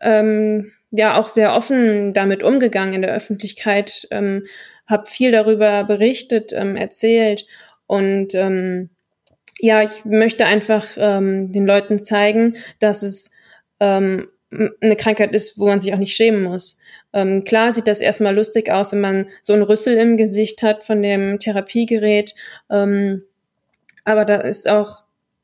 ähm, ja auch sehr offen damit umgegangen in der Öffentlichkeit, ähm, habe viel darüber berichtet, ähm, erzählt und ähm, ja, ich möchte einfach ähm, den Leuten zeigen, dass es ähm, eine Krankheit ist, wo man sich auch nicht schämen muss. Ähm, klar sieht das erstmal lustig aus, wenn man so einen Rüssel im Gesicht hat von dem Therapiegerät. Ähm, aber da ist auch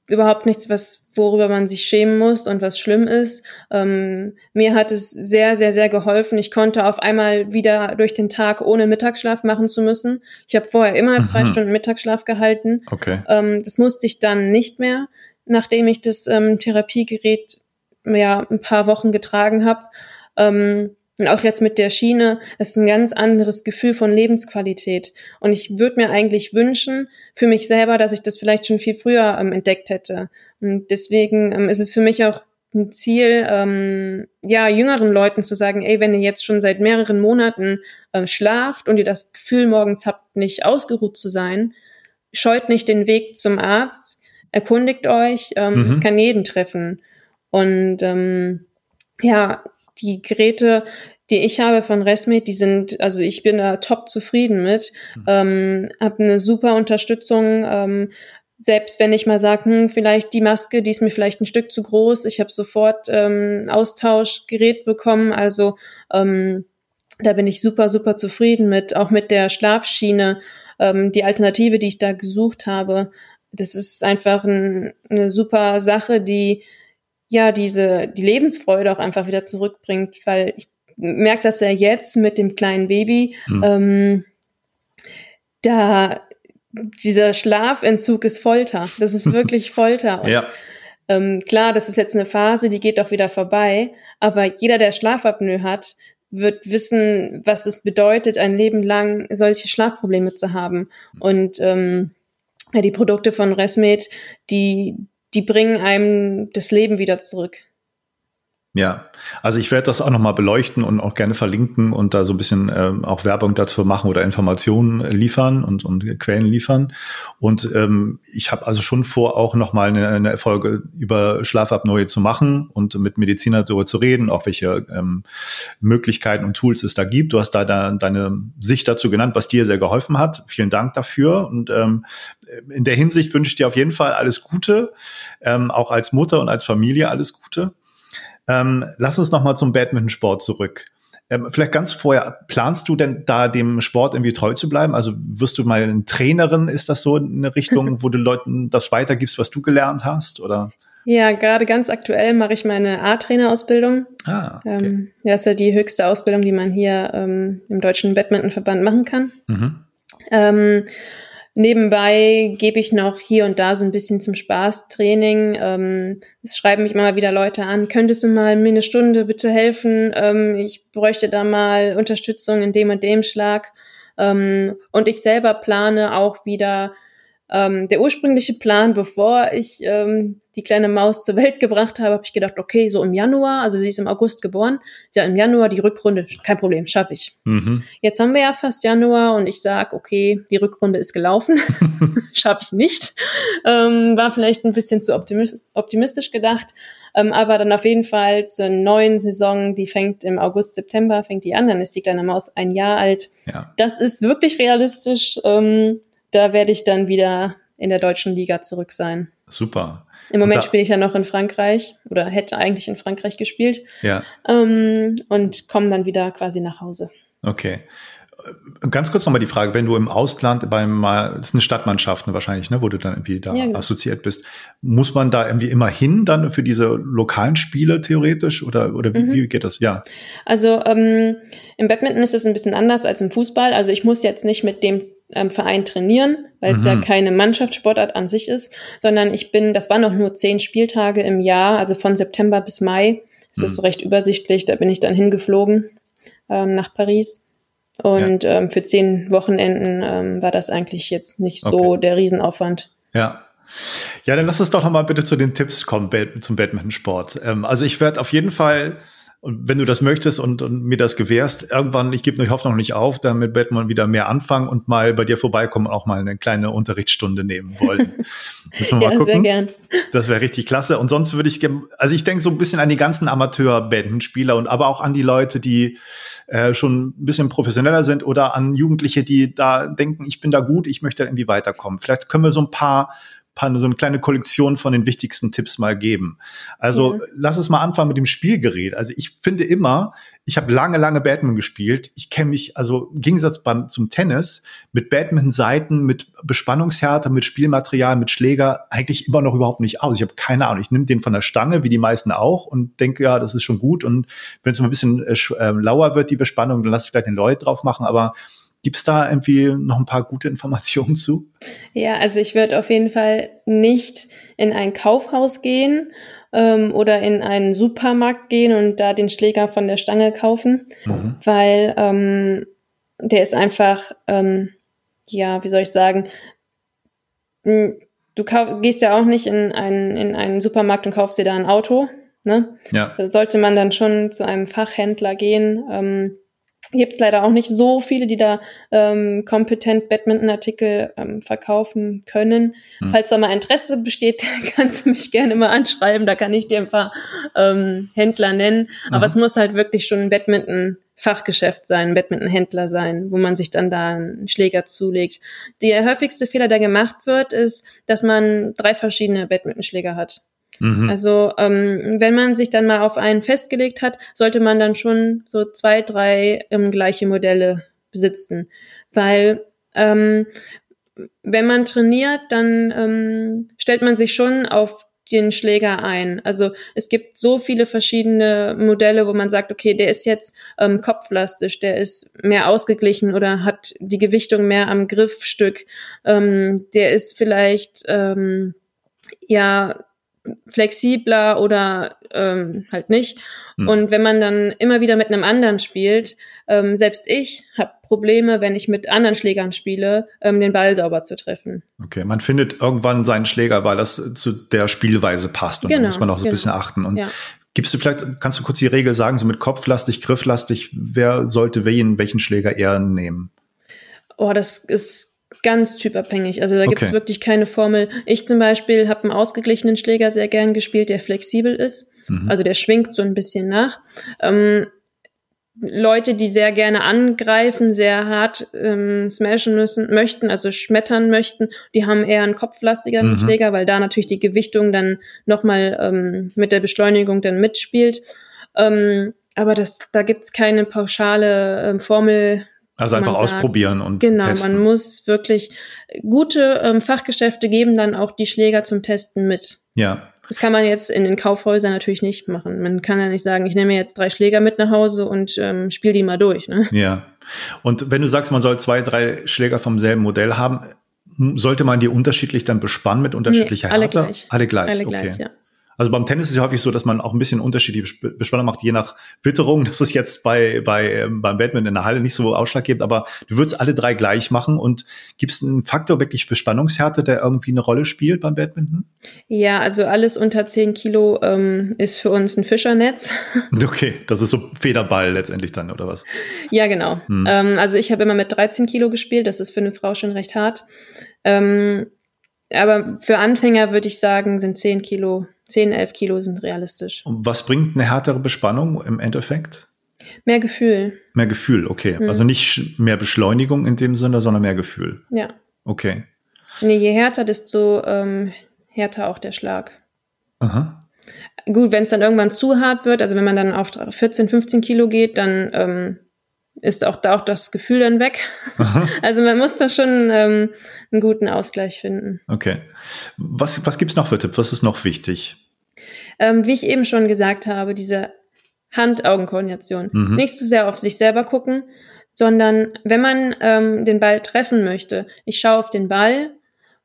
überhaupt nichts, was, worüber man sich schämen muss und was schlimm ist. Ähm, mir hat es sehr, sehr, sehr geholfen. Ich konnte auf einmal wieder durch den Tag ohne Mittagsschlaf machen zu müssen. Ich habe vorher immer mhm. zwei Stunden Mittagsschlaf gehalten. Okay. Ähm, das musste ich dann nicht mehr, nachdem ich das ähm, Therapiegerät ja ein paar Wochen getragen habe. Ähm, und auch jetzt mit der Schiene, das ist ein ganz anderes Gefühl von Lebensqualität. Und ich würde mir eigentlich wünschen, für mich selber, dass ich das vielleicht schon viel früher ähm, entdeckt hätte. Und deswegen ähm, ist es für mich auch ein Ziel, ähm, ja, jüngeren Leuten zu sagen, ey, wenn ihr jetzt schon seit mehreren Monaten äh, schlaft und ihr das Gefühl morgens habt, nicht ausgeruht zu sein, scheut nicht den Weg zum Arzt, erkundigt euch, ähm, mhm. es kann jeden treffen. Und ähm, ja, die Geräte, die ich habe von Resmed, die sind, also ich bin da top zufrieden mit, mhm. ähm, habe eine super Unterstützung. Ähm, selbst wenn ich mal sage, hm, vielleicht die Maske, die ist mir vielleicht ein Stück zu groß, ich habe sofort ähm, Austauschgerät bekommen. Also ähm, da bin ich super, super zufrieden mit, auch mit der Schlafschiene, ähm, die Alternative, die ich da gesucht habe. Das ist einfach ein, eine super Sache, die ja diese die Lebensfreude auch einfach wieder zurückbringt, weil ich merke das ja jetzt mit dem kleinen Baby, hm. ähm, da dieser Schlafentzug ist Folter. Das ist [LAUGHS] wirklich Folter. Und, ja. ähm, klar, das ist jetzt eine Phase, die geht auch wieder vorbei, aber jeder, der Schlafapnoe hat, wird wissen, was es bedeutet, ein Leben lang solche Schlafprobleme zu haben. Und ähm, ja, die Produkte von Resmed, die, die bringen einem das Leben wieder zurück. Ja, also ich werde das auch nochmal beleuchten und auch gerne verlinken und da so ein bisschen äh, auch Werbung dazu machen oder Informationen liefern und, und Quellen liefern. Und ähm, ich habe also schon vor, auch nochmal eine, eine Folge über Schlafapnoe zu machen und mit Medizinern darüber zu reden, auch welche ähm, Möglichkeiten und Tools es da gibt. Du hast da, da deine Sicht dazu genannt, was dir sehr geholfen hat. Vielen Dank dafür. Und ähm, in der Hinsicht wünsche ich dir auf jeden Fall alles Gute, ähm, auch als Mutter und als Familie alles Gute. Ähm, lass uns nochmal zum Badmintonsport zurück. Ähm, vielleicht ganz vorher, planst du denn da dem Sport irgendwie treu zu bleiben? Also wirst du mal eine Trainerin, ist das so eine Richtung, [LAUGHS] wo du Leuten das weitergibst, was du gelernt hast? Oder? Ja, gerade ganz aktuell mache ich meine A-Trainer-Ausbildung. Ah, okay. ähm, ja, ist ja die höchste Ausbildung, die man hier ähm, im Deutschen Badmintonverband machen kann. Mhm. Ähm, Nebenbei gebe ich noch hier und da so ein bisschen zum Spaßtraining. Ähm, es schreiben mich immer wieder Leute an, könntest du mal mir eine Stunde bitte helfen? Ähm, ich bräuchte da mal Unterstützung in dem und dem Schlag. Ähm, und ich selber plane auch wieder ähm, der ursprüngliche Plan, bevor ich ähm, die kleine Maus zur Welt gebracht habe, habe ich gedacht, okay, so im Januar, also sie ist im August geboren, ja im Januar die Rückrunde, kein Problem, schaffe ich. Mhm. Jetzt haben wir ja fast Januar und ich sage, okay, die Rückrunde ist gelaufen, [LAUGHS] schaffe ich nicht. Ähm, war vielleicht ein bisschen zu optimistisch gedacht, ähm, aber dann auf jeden Fall zur neuen Saison, die fängt im August, September, fängt die an, dann ist die kleine Maus ein Jahr alt. Ja. Das ist wirklich realistisch. Da werde ich dann wieder in der deutschen Liga zurück sein. Super. Im Moment spiele ich ja noch in Frankreich oder hätte eigentlich in Frankreich gespielt. Ja. Ähm, und komme dann wieder quasi nach Hause. Okay. Ganz kurz nochmal die Frage, wenn du im Ausland beim, das ist eine Stadtmannschaft ne, wahrscheinlich, ne, wo du dann irgendwie da ja, genau. assoziiert bist, muss man da irgendwie immer hin dann für diese lokalen Spiele theoretisch oder, oder wie, mhm. wie geht das? Ja. Also ähm, im Badminton ist es ein bisschen anders als im Fußball. Also ich muss jetzt nicht mit dem ähm, Verein trainieren, weil es mhm. ja keine Mannschaftssportart an sich ist, sondern ich bin, das waren noch nur zehn Spieltage im Jahr, also von September bis Mai. Es mhm. ist recht übersichtlich, da bin ich dann hingeflogen ähm, nach Paris. Und ja. ähm, für zehn Wochenenden ähm, war das eigentlich jetzt nicht so okay. der Riesenaufwand. Ja. Ja, dann lass uns doch noch mal bitte zu den Tipps kommen zum Badmintonsport. Ähm, also ich werde auf jeden Fall und wenn du das möchtest und, und mir das gewährst, irgendwann, ich gebe die Hoffnung nicht auf, damit Batman wieder mehr anfangen und mal bei dir vorbeikommen und auch mal eine kleine Unterrichtsstunde nehmen wollen. [LAUGHS] Müssen wir ja, mal gucken. Sehr gern. Das wäre richtig klasse. Und sonst würde ich, also ich denke so ein bisschen an die ganzen Amateur-Badmintonspieler und aber auch an die Leute, die äh, schon ein bisschen professioneller sind oder an Jugendliche, die da denken, ich bin da gut, ich möchte irgendwie weiterkommen. Vielleicht können wir so ein paar, so eine kleine Kollektion von den wichtigsten Tipps mal geben. Also ja. lass uns mal anfangen mit dem Spielgerät. Also ich finde immer, ich habe lange, lange Badminton gespielt. Ich kenne mich, also im Gegensatz beim, zum Tennis, mit Badminton-Seiten, mit Bespannungshärte, mit Spielmaterial, mit Schläger eigentlich immer noch überhaupt nicht aus. Ich habe keine Ahnung. Ich nehme den von der Stange, wie die meisten auch, und denke, ja, das ist schon gut. Und wenn es mal ein bisschen äh, äh, lauer wird, die Bespannung, dann lasse ich vielleicht den Leut drauf machen. Aber Gibt es da irgendwie noch ein paar gute Informationen zu? Ja, also ich würde auf jeden Fall nicht in ein Kaufhaus gehen ähm, oder in einen Supermarkt gehen und da den Schläger von der Stange kaufen, mhm. weil ähm, der ist einfach, ähm, ja, wie soll ich sagen, hm, du gehst ja auch nicht in einen, in einen Supermarkt und kaufst dir da ein Auto. Ne? Ja. Da sollte man dann schon zu einem Fachhändler gehen. Ähm, Gibt es leider auch nicht so viele, die da ähm, kompetent Badminton-Artikel ähm, verkaufen können. Hm. Falls da mal Interesse besteht, [LAUGHS] kannst du mich gerne mal anschreiben. Da kann ich dir ein paar ähm, Händler nennen. Aha. Aber es muss halt wirklich schon ein Badminton-Fachgeschäft sein, ein Badminton-Händler sein, wo man sich dann da einen Schläger zulegt. Der häufigste Fehler, der gemacht wird, ist, dass man drei verschiedene Badmintonschläger hat. Mhm. Also ähm, wenn man sich dann mal auf einen festgelegt hat, sollte man dann schon so zwei, drei ähm, gleiche Modelle besitzen, weil ähm, wenn man trainiert, dann ähm, stellt man sich schon auf den Schläger ein. Also es gibt so viele verschiedene Modelle, wo man sagt, okay, der ist jetzt ähm, kopflastisch, der ist mehr ausgeglichen oder hat die Gewichtung mehr am Griffstück, ähm, der ist vielleicht ähm, ja flexibler oder ähm, halt nicht. Mhm. Und wenn man dann immer wieder mit einem anderen spielt, ähm, selbst ich habe Probleme, wenn ich mit anderen Schlägern spiele, ähm, den Ball sauber zu treffen. Okay, man findet irgendwann seinen Schläger, weil das zu der Spielweise passt und genau, da muss man auch so genau. ein bisschen achten. Und ja. Gibst du vielleicht, kannst du kurz die Regel sagen, so mit kopflastig, grifflastig, wer sollte wen, welchen Schläger eher nehmen? Oh, das ist ganz typabhängig. Also da gibt es wirklich keine Formel. Ich zum Beispiel habe einen ausgeglichenen Schläger sehr gern gespielt, der flexibel ist. Mhm. Also der schwingt so ein bisschen nach. Ähm, Leute, die sehr gerne angreifen, sehr hart ähm, smashen müssen, möchten, also schmettern möchten, die haben eher einen kopflastigeren mhm. Schläger, weil da natürlich die Gewichtung dann nochmal ähm, mit der Beschleunigung dann mitspielt. Ähm, aber das, da gibt's keine pauschale ähm, Formel. Also einfach sagt, ausprobieren und genau, testen. man muss wirklich gute ähm, Fachgeschäfte geben dann auch die Schläger zum Testen mit. Ja. Das kann man jetzt in den Kaufhäusern natürlich nicht machen. Man kann ja nicht sagen, ich nehme jetzt drei Schläger mit nach Hause und ähm, spiele die mal durch. Ne? Ja. Und wenn du sagst, man soll zwei, drei Schläger vom selben Modell haben, sollte man die unterschiedlich dann bespannen mit unterschiedlicher nee, alle Härte? Gleich. Alle gleich. Alle gleich, okay. ja. Also beim Tennis ist es häufig so, dass man auch ein bisschen unterschiedliche Bespannung macht, je nach Witterung. Das ist jetzt bei, bei, ähm, beim Badminton in der Halle nicht so ausschlaggebend, aber du würdest alle drei gleich machen und gibt es einen Faktor wirklich Bespannungshärte, der irgendwie eine Rolle spielt beim Badminton? Ja, also alles unter 10 Kilo ähm, ist für uns ein Fischernetz. [LAUGHS] Okay, das ist so Federball letztendlich dann, oder was? Ja, genau. Hm. Ähm, also ich habe immer mit 13 Kilo gespielt, das ist für eine Frau schon recht hart. Ähm, aber für Anfänger würde ich sagen, sind 10 Kilo 10, 11 Kilo sind realistisch. Und was bringt eine härtere Bespannung im Endeffekt? Mehr Gefühl. Mehr Gefühl, okay. Hm. Also nicht mehr Beschleunigung in dem Sinne, sondern mehr Gefühl. Ja. Okay. Nee, je härter, desto ähm, härter auch der Schlag. Aha. Gut, wenn es dann irgendwann zu hart wird, also wenn man dann auf 14, 15 Kilo geht, dann ähm, ist auch da auch das Gefühl dann weg. Aha. [LAUGHS] Also man muss da schon ähm, einen guten Ausgleich finden. Okay. Was, was gibt es noch für Tipps? Was ist noch wichtig? Ähm, wie ich eben schon gesagt habe, diese Hand-Augen-Koordination. Mhm. Nicht zu so sehr auf sich selber gucken, sondern wenn man ähm, den Ball treffen möchte, ich schaue auf den Ball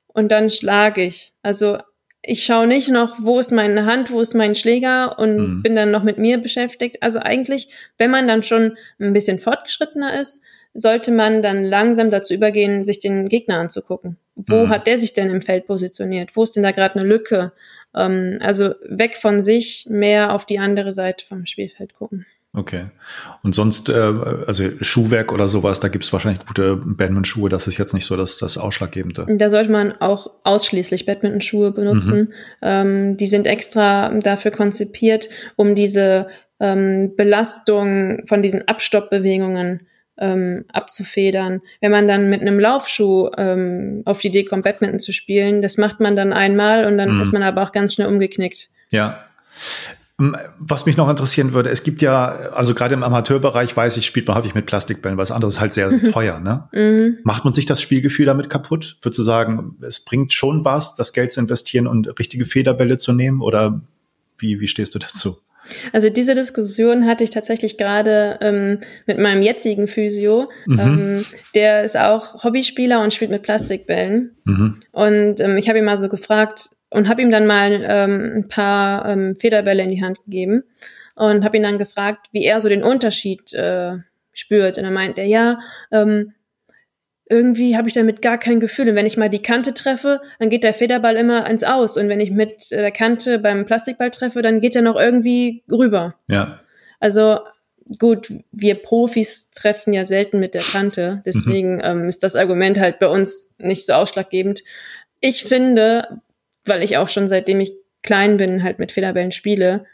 und dann schlage ich. Also ich schaue nicht noch, wo ist meine Hand, wo ist mein Schläger und mhm. bin dann noch mit mir beschäftigt. Also eigentlich, wenn man dann schon ein bisschen fortgeschrittener ist, sollte man dann langsam dazu übergehen, sich den Gegner anzugucken. Wo mhm. hat der sich denn im Feld positioniert? Wo ist denn da gerade eine Lücke? Ähm, also weg von sich, mehr auf die andere Seite vom Spielfeld gucken. Okay. Und sonst, äh, also Schuhwerk oder sowas, da gibt es wahrscheinlich gute Badminton-Schuhe. Das ist jetzt nicht so das, das Ausschlaggebende. Da sollte man auch ausschließlich Badminton-Schuhe benutzen. Mhm. Ähm, die sind extra dafür konzipiert, um diese ähm, Belastung von diesen Abstoppbewegungen ähm, abzufedern. Wenn man dann mit einem Laufschuh ähm, auf die Idee kommt, Badminton zu spielen, das macht man dann einmal und dann mhm. ist man aber auch ganz schnell umgeknickt. Ja. Was mich noch interessieren würde, es gibt ja, also gerade im Amateurbereich weiß ich, spielt man häufig mit Plastikbällen, was anderes ist halt sehr mhm. teuer, ne? Mhm. Macht man sich das Spielgefühl damit kaputt? Würdest du sagen, es bringt schon was, das Geld zu investieren und richtige Federbälle zu nehmen? Oder wie, wie stehst du dazu? Also diese Diskussion hatte ich tatsächlich gerade ähm, mit meinem jetzigen Physio. Mhm. Ähm, der ist auch Hobbyspieler und spielt mit Plastikbällen. Mhm. Und ähm, ich habe ihn mal so gefragt, und habe ihm dann mal ähm, ein paar ähm, Federbälle in die Hand gegeben und habe ihn dann gefragt, wie er so den Unterschied äh, spürt. Und er meint er, ja, ähm, irgendwie habe ich damit gar kein Gefühl. Und wenn ich mal die Kante treffe, dann geht der Federball immer ins Aus. Und wenn ich mit der Kante beim Plastikball treffe, dann geht er noch irgendwie rüber. Ja. Also gut, wir Profis treffen ja selten mit der Kante. Deswegen mhm. ähm, ist das Argument halt bei uns nicht so ausschlaggebend. Ich finde, weil ich auch schon seitdem ich klein bin halt mit Federbällen spiele,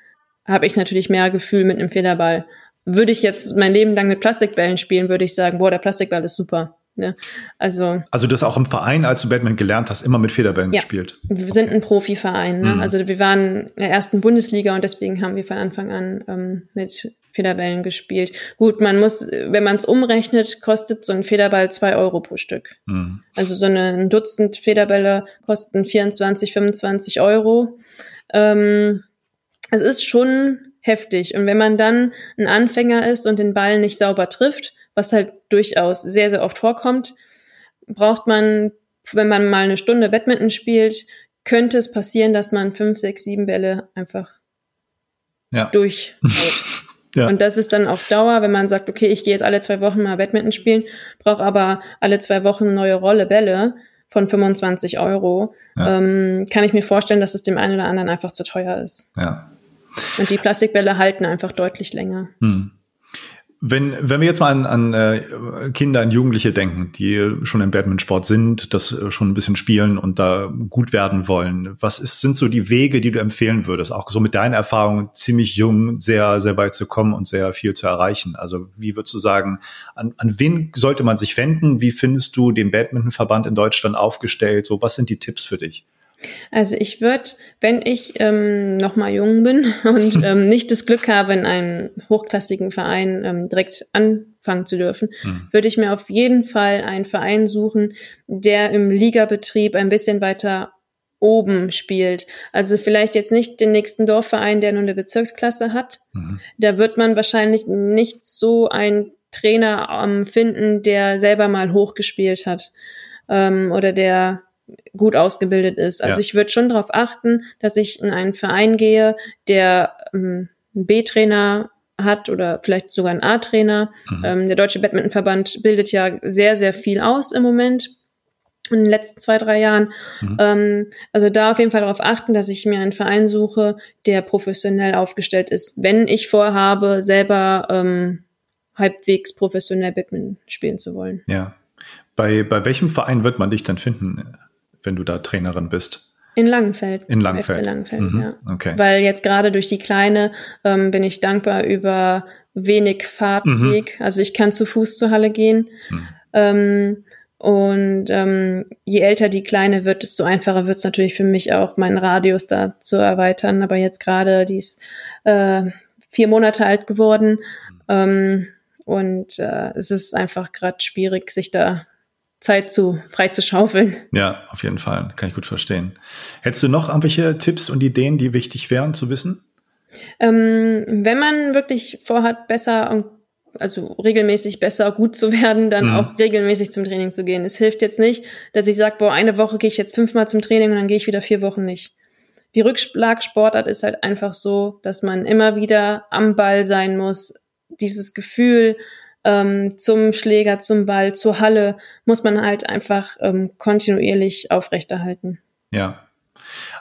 habe ich natürlich mehr Gefühl mit einem Federball. Würde ich jetzt mein Leben lang mit Plastikbällen spielen, würde ich sagen, boah, der Plastikball ist super. Ne? Also, also das auch im Verein, als du Badminton gelernt hast, immer mit Federbällen ja, gespielt. Wir sind ein Profiverein. Ne? Mhm. Also wir waren in der ersten Bundesliga und deswegen haben wir von Anfang an ähm, mit Federbällen gespielt. Gut, man muss, wenn man es umrechnet, kostet so ein Federball zwei Euro pro Stück. Mhm. Also so eine, ein Dutzend Federbälle kosten 24, 25 Euro. Ähm, es ist schon heftig. Und wenn man dann ein Anfänger ist und den Ball nicht sauber trifft, was halt durchaus sehr, sehr oft vorkommt, braucht man, wenn man mal eine Stunde Badminton spielt, könnte es passieren, dass man fünf, sechs, sieben Bälle einfach ja. durch. [LAUGHS] Ja. Und das ist dann auf Dauer, wenn man sagt, okay, ich gehe jetzt alle zwei Wochen mal Badminton spielen, brauche aber alle zwei Wochen eine neue Rolle Bälle von 25 Euro, ja. ähm, kann ich mir vorstellen, dass es dem einen oder anderen einfach zu teuer ist. Ja. Und die Plastikbälle halten einfach deutlich länger. Hm. Wenn, wenn wir jetzt mal an, an äh, Kinder, an Jugendliche denken, die schon im Badmintonsport sind, das äh, schon ein bisschen spielen und da gut werden wollen, was ist, sind so die Wege, die du empfehlen würdest, auch so mit deiner Erfahrung ziemlich jung, sehr, sehr weit zu kommen und sehr viel zu erreichen? Also wie würdest du sagen, an, an wen sollte man sich wenden? Wie findest du den Badmintonverband in Deutschland aufgestellt? So, was sind die Tipps für dich? Also ich würde, wenn ich ähm, noch mal jung bin [LAUGHS] und [LAUGHS] ähm, nicht das Glück habe, in einem hochklassigen Verein ähm, direkt anfangen zu dürfen, mhm. würde ich mir auf jeden Fall einen Verein suchen, der im Ligabetrieb ein bisschen weiter oben spielt. Also vielleicht jetzt nicht den nächsten Dorfverein, der nur eine Bezirksklasse hat. Mhm. Da wird man wahrscheinlich nicht so einen Trainer ähm, finden, der selber mal hochgespielt hat ähm, oder der gut ausgebildet ist. Also ja. ich würde schon darauf achten, dass ich in einen Verein gehe, der ähm, einen B-Trainer hat oder vielleicht sogar einen A-Trainer. Mhm. Ähm, der Deutsche Badmintonverband bildet ja sehr, sehr viel aus im Moment in den letzten zwei, drei Jahren. Mhm. Ähm, also da auf jeden Fall darauf achten, dass ich mir einen Verein suche, der professionell aufgestellt ist, wenn ich vorhabe, selber ähm, halbwegs professionell Badminton spielen zu wollen. Ja. Bei, bei welchem Verein wird man dich dann finden? Wenn du da Trainerin bist? In Langenfeld. In Langenfeld. FC Langenfeld, mhm. ja. Okay. Weil jetzt gerade durch die Kleine ähm, bin ich dankbar über wenig Fahrtweg. Mhm. Also ich kann zu Fuß zur Halle gehen. Mhm. Ähm, und ähm, je älter die Kleine wird, desto einfacher wird es natürlich für mich auch, meinen Radius da zu erweitern. Aber jetzt gerade, die ist äh, vier Monate alt geworden. Mhm. Ähm, und äh, es ist einfach gerade schwierig, sich da Zeit zu frei zu schaufeln. Ja, auf jeden Fall. Kann ich gut verstehen. Hättest du noch irgendwelche Tipps und Ideen, die wichtig wären zu wissen? Ähm, wenn man wirklich vorhat, besser und also regelmäßig besser gut zu werden, dann mhm. auch regelmäßig zum Training zu gehen. Es hilft jetzt nicht, dass ich sage, boah, eine Woche gehe ich jetzt fünfmal zum Training und dann gehe ich wieder vier Wochen nicht. Die Rückschlagsportart ist halt einfach so, dass man immer wieder am Ball sein muss. Dieses Gefühl, ähm, zum Schläger, zum Ball, zur Halle, muss man halt einfach ähm, kontinuierlich aufrechterhalten. Ja.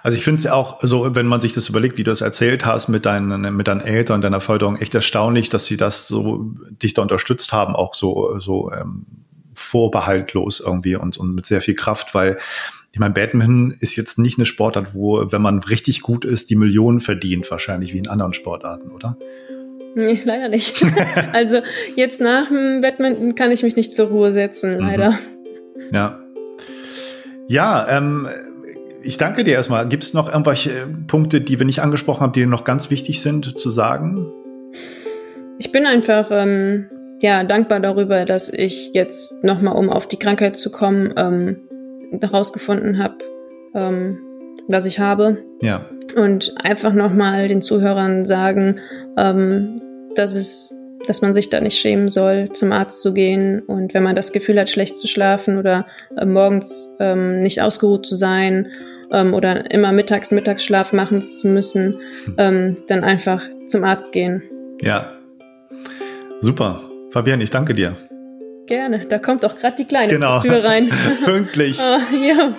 Also ich finde es ja auch so, wenn man sich das überlegt, wie du es erzählt hast mit deinen, mit deinen Eltern, deiner Förderung, echt erstaunlich, dass sie das so dich da unterstützt haben, auch so, so ähm, vorbehaltlos irgendwie und, und mit sehr viel Kraft, weil ich meine, Badminton ist jetzt nicht eine Sportart, wo, wenn man richtig gut ist, die Millionen verdient, wahrscheinlich wie in anderen Sportarten, oder? Nee, leider nicht. [LAUGHS] also jetzt nach dem Badminton kann ich mich nicht zur Ruhe setzen, mhm. leider. Mhm. Ja. Ja, ähm, ich danke dir erstmal. Gibt es noch irgendwelche Punkte, die wir nicht angesprochen haben, die noch ganz wichtig sind zu sagen? Ich bin einfach ähm, ja dankbar darüber, dass ich jetzt nochmal, um auf die Krankheit zu kommen, ähm, herausgefunden habe, ähm, was ich habe. Ja. Und einfach nochmal den Zuhörern sagen, ähm, dass es dass man sich da nicht schämen soll, zum Arzt zu gehen. Und wenn man das Gefühl hat, schlecht zu schlafen oder äh, morgens ähm, nicht ausgeruht zu sein ähm, oder immer mittags Mittagsschlaf machen zu müssen, hm. ähm, dann einfach zum Arzt gehen. Ja, super. Fabian, ich danke dir. Gerne. Da kommt auch gerade die Kleine genau. Tür rein. [LAUGHS] Pünktlich. oh, [LAUGHS] ja.